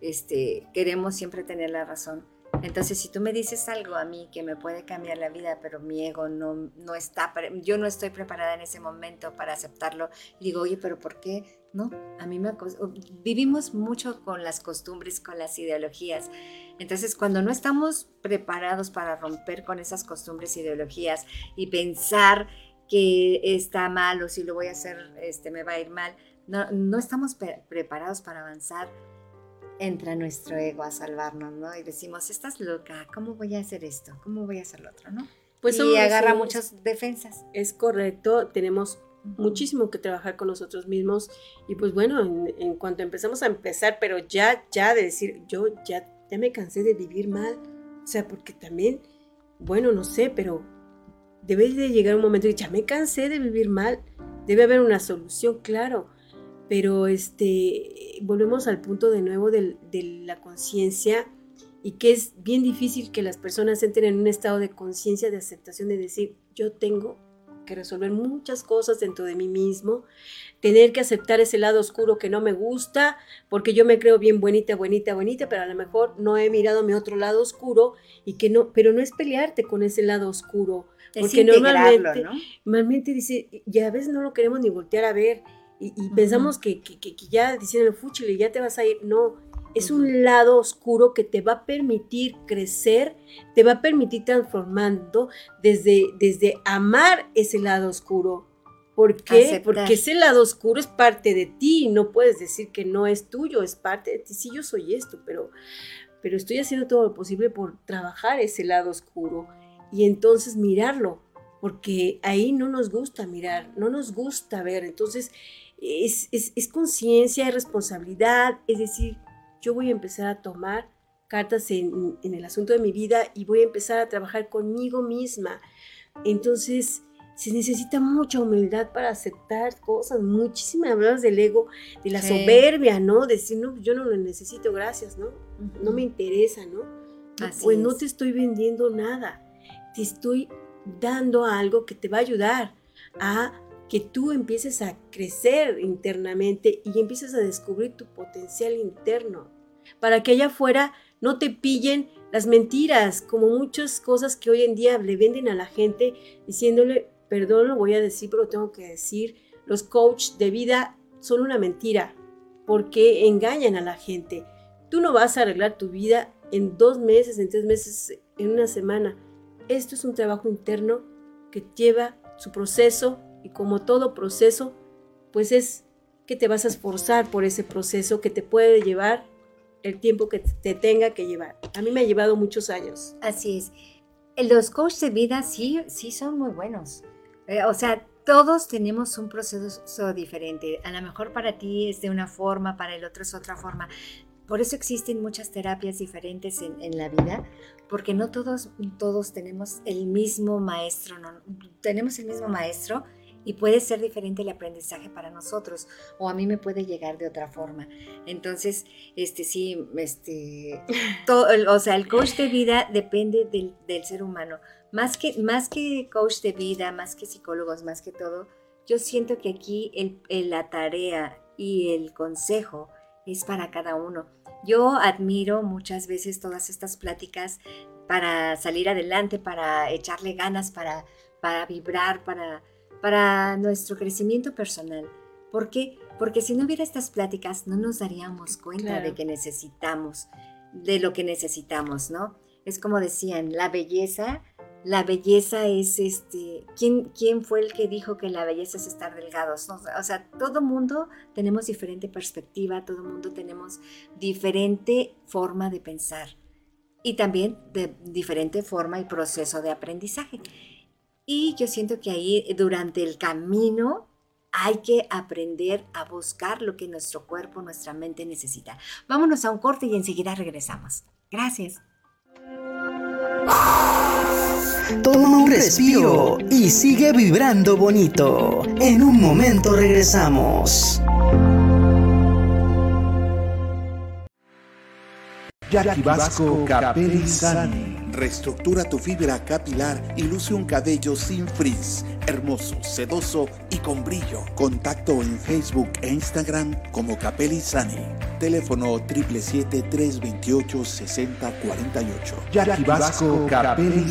este, queremos siempre tener la razón. Entonces, si tú me dices algo a mí que me puede cambiar la vida, pero mi ego no, no está, yo no estoy preparada en ese momento para aceptarlo, digo, oye, pero ¿por qué? No, a mí me vivimos mucho con las costumbres, con las ideologías. Entonces, cuando no estamos preparados para romper con esas costumbres, ideologías y pensar que está mal o si lo voy a hacer, este, me va a ir mal, no, no estamos preparados para avanzar entra nuestro ego a salvarnos, ¿no? Y decimos, estás loca, ¿cómo voy a hacer esto? ¿Cómo voy a hacer lo otro, no? Pues y agarra muchas defensas. Es correcto, tenemos muchísimo que trabajar con nosotros mismos y pues bueno, en, cuanto empezamos a empezar, pero ya, ya de decir, yo ya, ya me cansé de vivir mal, o sea, porque también, bueno, no sé, pero debe de llegar un momento y ya me cansé de vivir mal, debe haber una solución, claro, pero este, volvemos al punto de nuevo de, la conciencia y que es bien difícil que las personas entren en un estado de conciencia, de aceptación, de decir, yo tengo que resolver muchas cosas dentro de mí mismo, tener que aceptar ese lado oscuro que no me gusta, porque yo me creo bien bonita, bonita, bonita, pero a lo mejor no he mirado mi otro lado oscuro y que no, pero no es pelearte con ese lado oscuro, porque normalmente, normalmente dice, ya a veces no lo queremos ni voltear a ver y, pensamos que, que, que, ya diciendo fúchile, ya te vas a ir. No, es un lado oscuro que te va a permitir crecer, te va a permitir transformando desde, desde amar ese lado oscuro. ¿Por qué? Porque ese lado oscuro es parte de ti, no puedes decir que no es tuyo, es parte de ti. Sí, yo soy esto, pero, pero estoy haciendo todo lo posible por trabajar ese lado oscuro y entonces mirarlo, porque ahí no nos gusta mirar, no nos gusta ver. Entonces, es, conciencia, es responsabilidad, es decir, yo voy a empezar a tomar cartas en, el asunto de mi vida y voy a empezar a trabajar conmigo misma. Entonces, se necesita mucha humildad para aceptar cosas, muchísimas hablamos del ego, de la soberbia, ¿no? Decir, no, yo no lo necesito, gracias, ¿no? No me interesa, ¿no? pues no te estoy vendiendo nada, te estoy dando algo que te va a ayudar a que tú empieces a crecer internamente y empieces a descubrir tu potencial interno, para que allá afuera no te pillen las mentiras, como muchas cosas que hoy en día le venden a la gente diciéndole, perdón, lo voy a decir, pero tengo que decir, los coaches de vida son una mentira, porque engañan a la gente. Tú no vas a arreglar tu vida en dos meses, en tres meses, en una semana. Esto es un trabajo interno que lleva su proceso y como todo proceso, pues es que te vas a esforzar por ese proceso que te puede llevar el tiempo que te tenga que llevar. A mí me ha llevado muchos años. Así es. Los coaches de vida sí, sí son muy buenos. Eh, o sea, todos tenemos un proceso diferente. A lo mejor para ti es de una forma, para el otro es otra forma. Por eso existen muchas terapias diferentes en, en la vida, porque no todos, todos tenemos el mismo maestro, no, tenemos el mismo maestro, y puede ser diferente el aprendizaje para nosotros o a mí me puede llegar de otra forma. Entonces, este sí, este, todo, o sea, el coach de vida depende del, ser humano. Más que, más que coach de vida, más que psicólogos, más que todo, yo siento que aquí el, la tarea y el consejo es para cada uno. Yo admiro muchas veces todas estas pláticas para salir adelante, para echarle ganas, para, para vibrar, para para nuestro crecimiento personal. ¿Por qué? Porque si no hubiera estas pláticas no nos daríamos cuenta de que necesitamos, de lo que necesitamos, ¿no? Es como decían, la belleza, la belleza es este, ¿quién, quién fue el que dijo que la belleza es estar delgados? O sea, todo mundo tenemos diferente perspectiva, todo mundo tenemos diferente forma de pensar y también de diferente forma y proceso de aprendizaje. Y yo siento que ahí durante el camino hay que aprender a buscar lo que nuestro cuerpo, nuestra mente necesita. Vámonos a un corte y enseguida regresamos. Gracias. Toma un respiro y sigue vibrando bonito. En un momento regresamos. Jackie Vasco Reestructura tu fibra capilar y luce un cabello sin frizz, hermoso, sedoso y con brillo. Contacto en Facebook e Instagram como Capelli Sani. Teléfono 777-328-6048. Jackie Vasco Capelli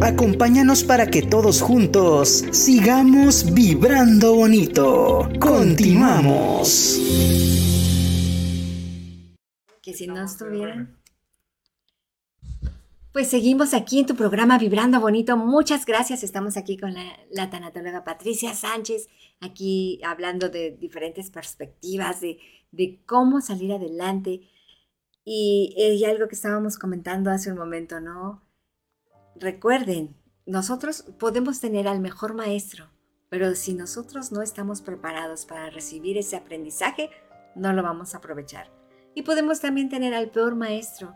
Acompáñanos para que todos juntos sigamos vibrando bonito. Continuamos. Que si no estuvieran. Pues seguimos aquí en tu programa Vibrando Bonito. Muchas gracias. Estamos aquí con la, tanatóloga Patricia Sánchez, aquí hablando de diferentes perspectivas, de, cómo salir adelante. Y, y algo que estábamos comentando hace un momento, ¿no? Recuerden, nosotros podemos tener al mejor maestro, pero si nosotros no estamos preparados para recibir ese aprendizaje, no lo vamos a aprovechar. Y podemos también tener al peor maestro.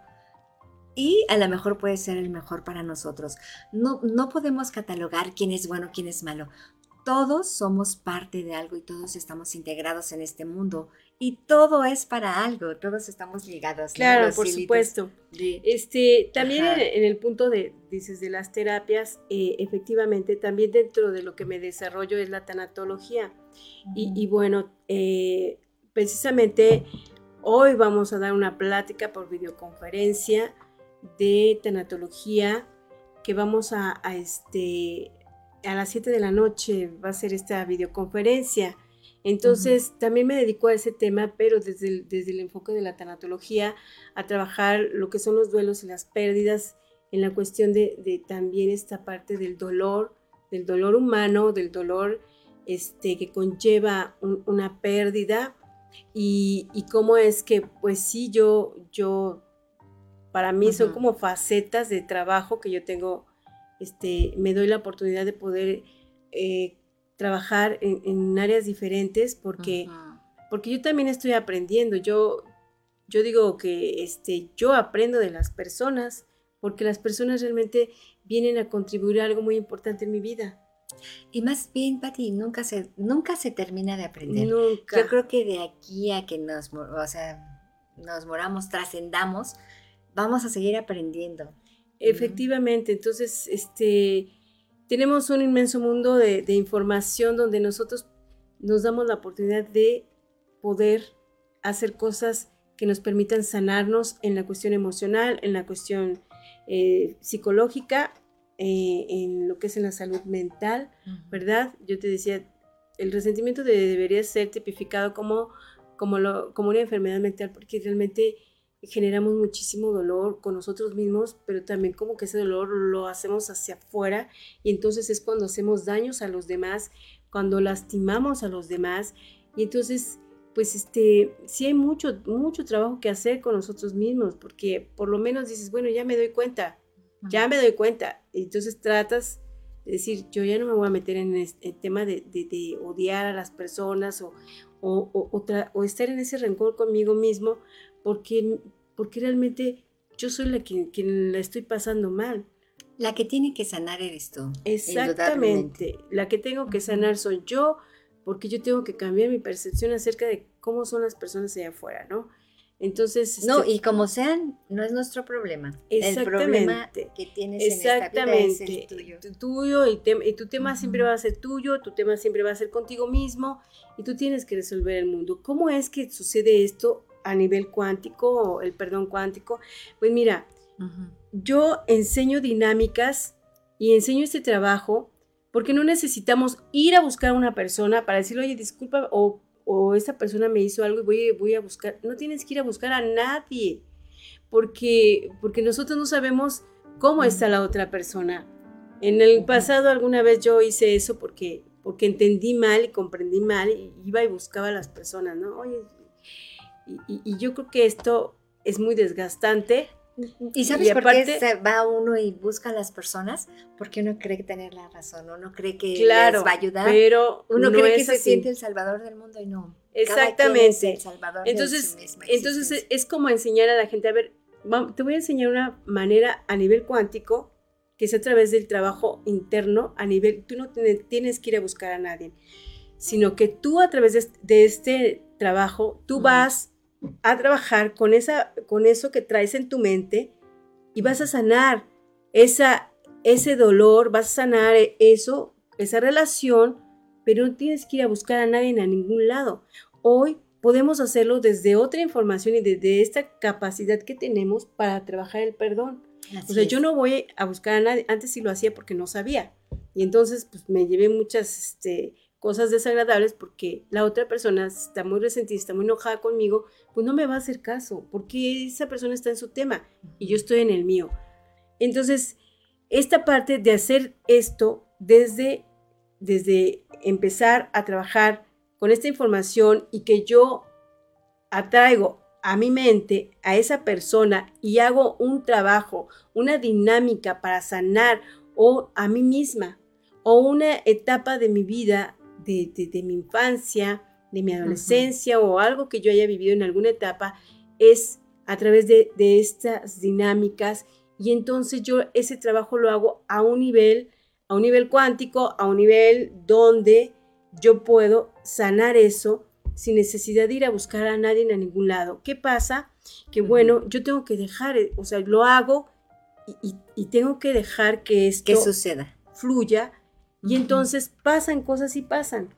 Y a lo mejor puede ser el mejor para nosotros. No, no podemos catalogar quién es bueno, quién es malo. Todos somos parte de algo y todos estamos integrados en este mundo y todo es para algo, todos estamos ligados. Claro, por supuesto. Este, también en, el punto de, dices, de las terapias, eh, efectivamente, también dentro de lo que me desarrollo es la tanatología. y, bueno, eh, precisamente hoy vamos a dar una plática por videoconferencia de tanatología que vamos a, a este, a las 7 de la noche va a ser esta videoconferencia. Entonces, también me dedico a ese tema, pero desde el, desde el enfoque de la tanatología, a trabajar lo que son los duelos y las pérdidas, en la cuestión de, también esta parte del dolor, del dolor humano, del dolor este, que conlleva una pérdida. Y, cómo es que, pues sí, yo, yo, para mí son como facetas de trabajo que yo tengo, este, me doy la oportunidad de poder eh, trabajar en, áreas diferentes porque, porque yo también estoy aprendiendo. Yo, yo digo que este, yo aprendo de las personas porque las personas realmente vienen a contribuir a algo muy importante en mi vida. Y más bien, Pati, nunca se, nunca se termina de aprender. Nunca. Yo creo que de aquí a que nos, o sea, nos moramos, trascendamos, vamos a seguir aprendiendo. Efectivamente, entonces, este, tenemos un inmenso mundo de, información donde nosotros nos damos la oportunidad de poder hacer cosas que nos permitan sanarnos en la cuestión emocional, en la cuestión eh, psicológica, eh, en lo que es en la salud mental, ¿verdad? Yo te decía, el resentimiento debería ser tipificado como, como, como una enfermedad mental porque realmente generamos muchísimo dolor con nosotros mismos, pero también como que ese dolor lo hacemos hacia afuera y entonces es cuando hacemos daños a los demás, cuando lastimamos a los demás. Y entonces pues este sí hay mucho mucho trabajo que hacer con nosotros mismos porque por lo menos dices, bueno, ya me doy cuenta, ya me doy cuenta, y entonces tratas de decir, yo ya no me voy a meter en el tema de, de, odiar a las personas o, o, o, o, estar en ese rencor conmigo mismo, porque, porque realmente yo soy la que, quien la estoy pasando mal. La que tiene que sanar eres tú. Exactamente. La que tengo que sanar soy yo, porque yo tengo que cambiar mi percepción acerca de cómo son las personas allá afuera, ¿no? Entonces. No, este y como sean, no es nuestro problema. Exactamente. El problema que tienes exactamente, en esta vida es el tuyo. Tu, tuyo y, y, tu tema siempre va a ser tuyo, tu tema siempre va a ser contigo mismo y tú tienes que resolver el mundo. ¿Cómo es que sucede esto a nivel cuántico, el perdón cuántico, pues mira, yo enseño dinámicas y enseño este trabajo porque no necesitamos ir a buscar a una persona para decirle, oye, disculpa, o, o esta persona me hizo algo y voy, voy, a buscar. No tienes que ir a buscar a nadie, porque, porque nosotros no sabemos cómo está la otra persona. En el pasado alguna vez yo hice eso porque, porque entendí mal y comprendí mal y iba y buscaba a las personas, ¿no? Oye, Y, yo creo que esto es muy desgastante. ¿Y sabes por qué se va uno y busca a las personas? Porque uno cree tener la razón, uno cree que claro, les va a ayudar. Pero uno cree que se siente el salvador del mundo y no. Exactamente. entonces, entonces es como enseñar a la gente, a ver, te voy a enseñar una manera a nivel cuántico que es a través del trabajo interno, a nivel, tú no tienes que ir a buscar a nadie, sino que tú a través de, este trabajo, tú vas a trabajar con, esa, con eso que traes en tu mente y vas a sanar esa, ese dolor, vas a sanar eso, esa relación, pero no tienes que ir a buscar a nadie a ningún lado. Hoy podemos hacerlo desde otra información y desde esta capacidad que tenemos para trabajar el perdón. o sea, yo no voy a buscar a nadie, antes sí lo hacía porque no sabía. Y entonces pues, me llevé muchas este, cosas desagradables porque la otra persona está muy resentida, está muy enojada conmigo, pues no me va a hacer caso, porque esa persona está en su tema y yo estoy en el mío. Entonces, esta parte de hacer esto desde, desde empezar a trabajar con esta información y que yo atraigo a mi mente a esa persona y hago un trabajo, una dinámica para sanar o a mí misma o una etapa de mi vida, de, mi infancia, de mi adolescencia o algo que yo haya vivido en alguna etapa, es a través de, de estas dinámicas y entonces yo ese trabajo lo hago a un nivel, a un nivel cuántico, a un nivel donde yo puedo sanar eso sin necesidad de ir a buscar a nadie a ningún lado. ¿Qué pasa? Que bueno, yo tengo que dejar, eh, o sea, lo hago y, tengo que dejar que esto suceda. fluya y entonces pasan cosas y pasan.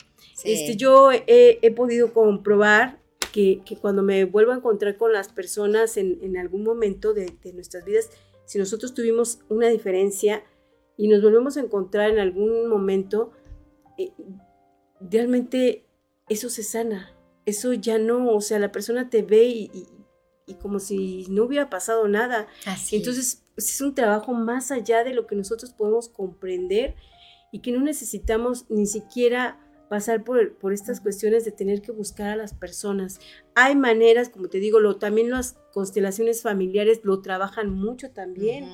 Este, yo he, podido comprobar que, cuando me vuelvo a encontrar con las personas en, algún momento de, de, nuestras vidas, si nosotros tuvimos una diferencia y nos volvemos a encontrar en algún momento, eh, realmente eso se sana. Eso ya no, o sea, la persona te ve y, como si no hubiera pasado nada. Entonces, pues, es un trabajo más allá de lo que nosotros podemos comprender y que no necesitamos ni siquiera pasar por, por, estas cuestiones de tener que buscar a las personas. Hay maneras, como te digo, lo, también las constelaciones familiares lo trabajan mucho también.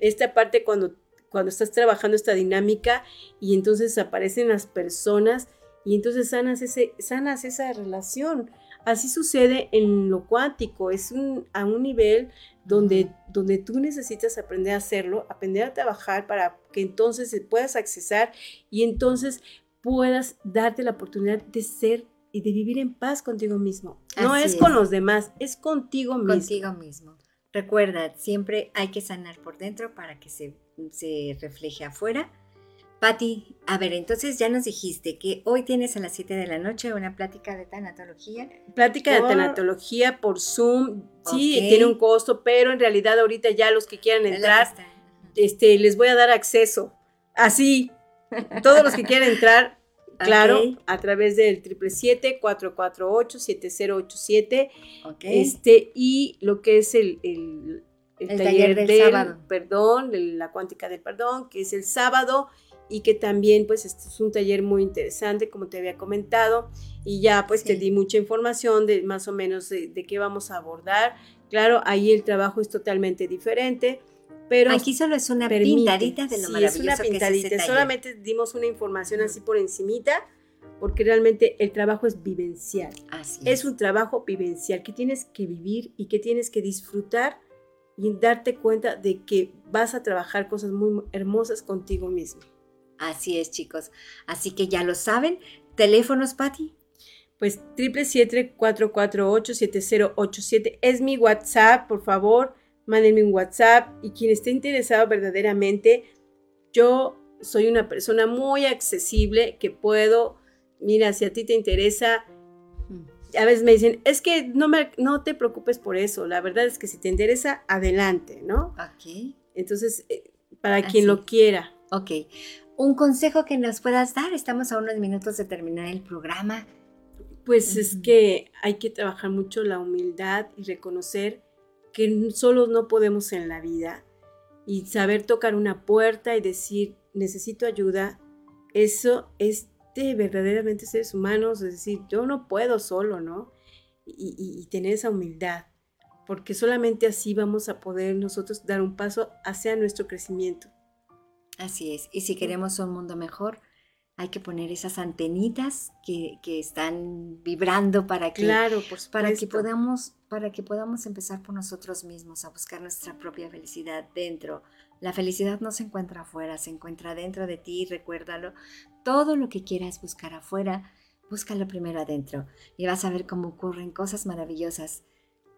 Esta parte cuando, cuando estás trabajando esta dinámica y entonces aparecen las personas y entonces sanas, ese, sanas esa relación. Así sucede en lo cuántico, es un, a un nivel donde, donde tú necesitas aprender a hacerlo, aprender a trabajar para que entonces puedas accesar y entonces puedas darte la oportunidad de ser y de vivir en paz contigo mismo. No es, con los demás, es contigo mismo. Contigo mismo. Recuerda, siempre hay que sanar por dentro para que se, se refleje afuera Patti, a ver, entonces ya nos dijiste que hoy tienes a las 7 de la noche una plática de tanatología. Plática de tanatología por Zoom. Sí, tiene un costo, pero en realidad ahorita ya los que quieran entrar, este, les voy a dar acceso. Así, todos los que quieran entrar, claro, a través del 777-448-7087. Este, y lo que es el, el, taller, del, sábado. perdón, la cuántica del perdón, que es el sábado y que también pues este es un taller muy interesante como te había comentado y ya pues te di mucha información de más o menos de, qué vamos a abordar. Claro, ahí el trabajo es totalmente diferente, pero aquí solo es una pintadita de lo sí, es una pintadita, solamente dimos una información así por encimita porque realmente el trabajo es vivencial. Así es. es un trabajo vivencial que tienes que vivir y que tienes que disfrutar y darte cuenta de que vas a trabajar cosas muy hermosas contigo mismo. Así es, chicos. Así que ya lo saben. ¿Teléfonos, Patti? Pues 777-448-7087 es mi WhatsApp, por favor, mándenme un WhatsApp y quien esté interesado verdaderamente, yo soy una persona muy accesible que puedo, mira, si a ti te interesa, a veces me dicen, es que no, me, no te preocupes por eso, la verdad es que si te interesa, adelante, ¿no? Ok. Entonces, eh, para quien lo quiera. Ok un consejo que nos puedas dar. Estamos a unos minutos de terminar el programa. Pues es que hay que trabajar mucho la humildad y reconocer que solo no podemos en la vida y saber tocar una puerta y decir necesito ayuda. Eso es de verdaderamente seres humanos, es decir, yo no puedo solo, ¿no? y, tener esa humildad, porque solamente así vamos a poder nosotros dar un paso hacia nuestro crecimiento. Así es, y si queremos un mundo mejor, hay que poner esas antenitas que, están vibrando para que, claro, para que podamos para que podamos empezar por nosotros mismos a buscar nuestra propia felicidad dentro. La felicidad no se encuentra afuera, se encuentra dentro de ti, recuérdalo. Todo lo que quieras buscar afuera, búscalo primero adentro y vas a ver cómo ocurren cosas maravillosas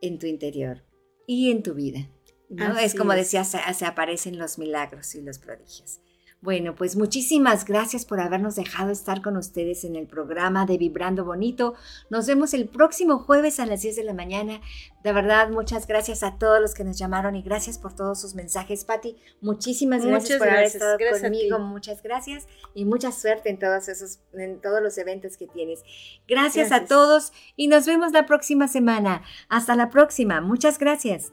en tu interior y en tu vida. ¿No? Es como decía, se aparecen los milagros y los prodigios. Bueno, pues muchísimas gracias por habernos dejado estar con ustedes en el programa de Vibrando Bonito. Nos vemos el próximo jueves a las 10 de la mañana. De verdad, muchas gracias a todos los que nos llamaron y gracias por todos sus mensajes, Patti. Muchísimas gracias por haber estado conmigo. Muchas gracias y mucha suerte en todos esos, en todos los eventos que tienes. gracias. a todos y nos vemos la próxima semana. Hasta la próxima. Muchas gracias.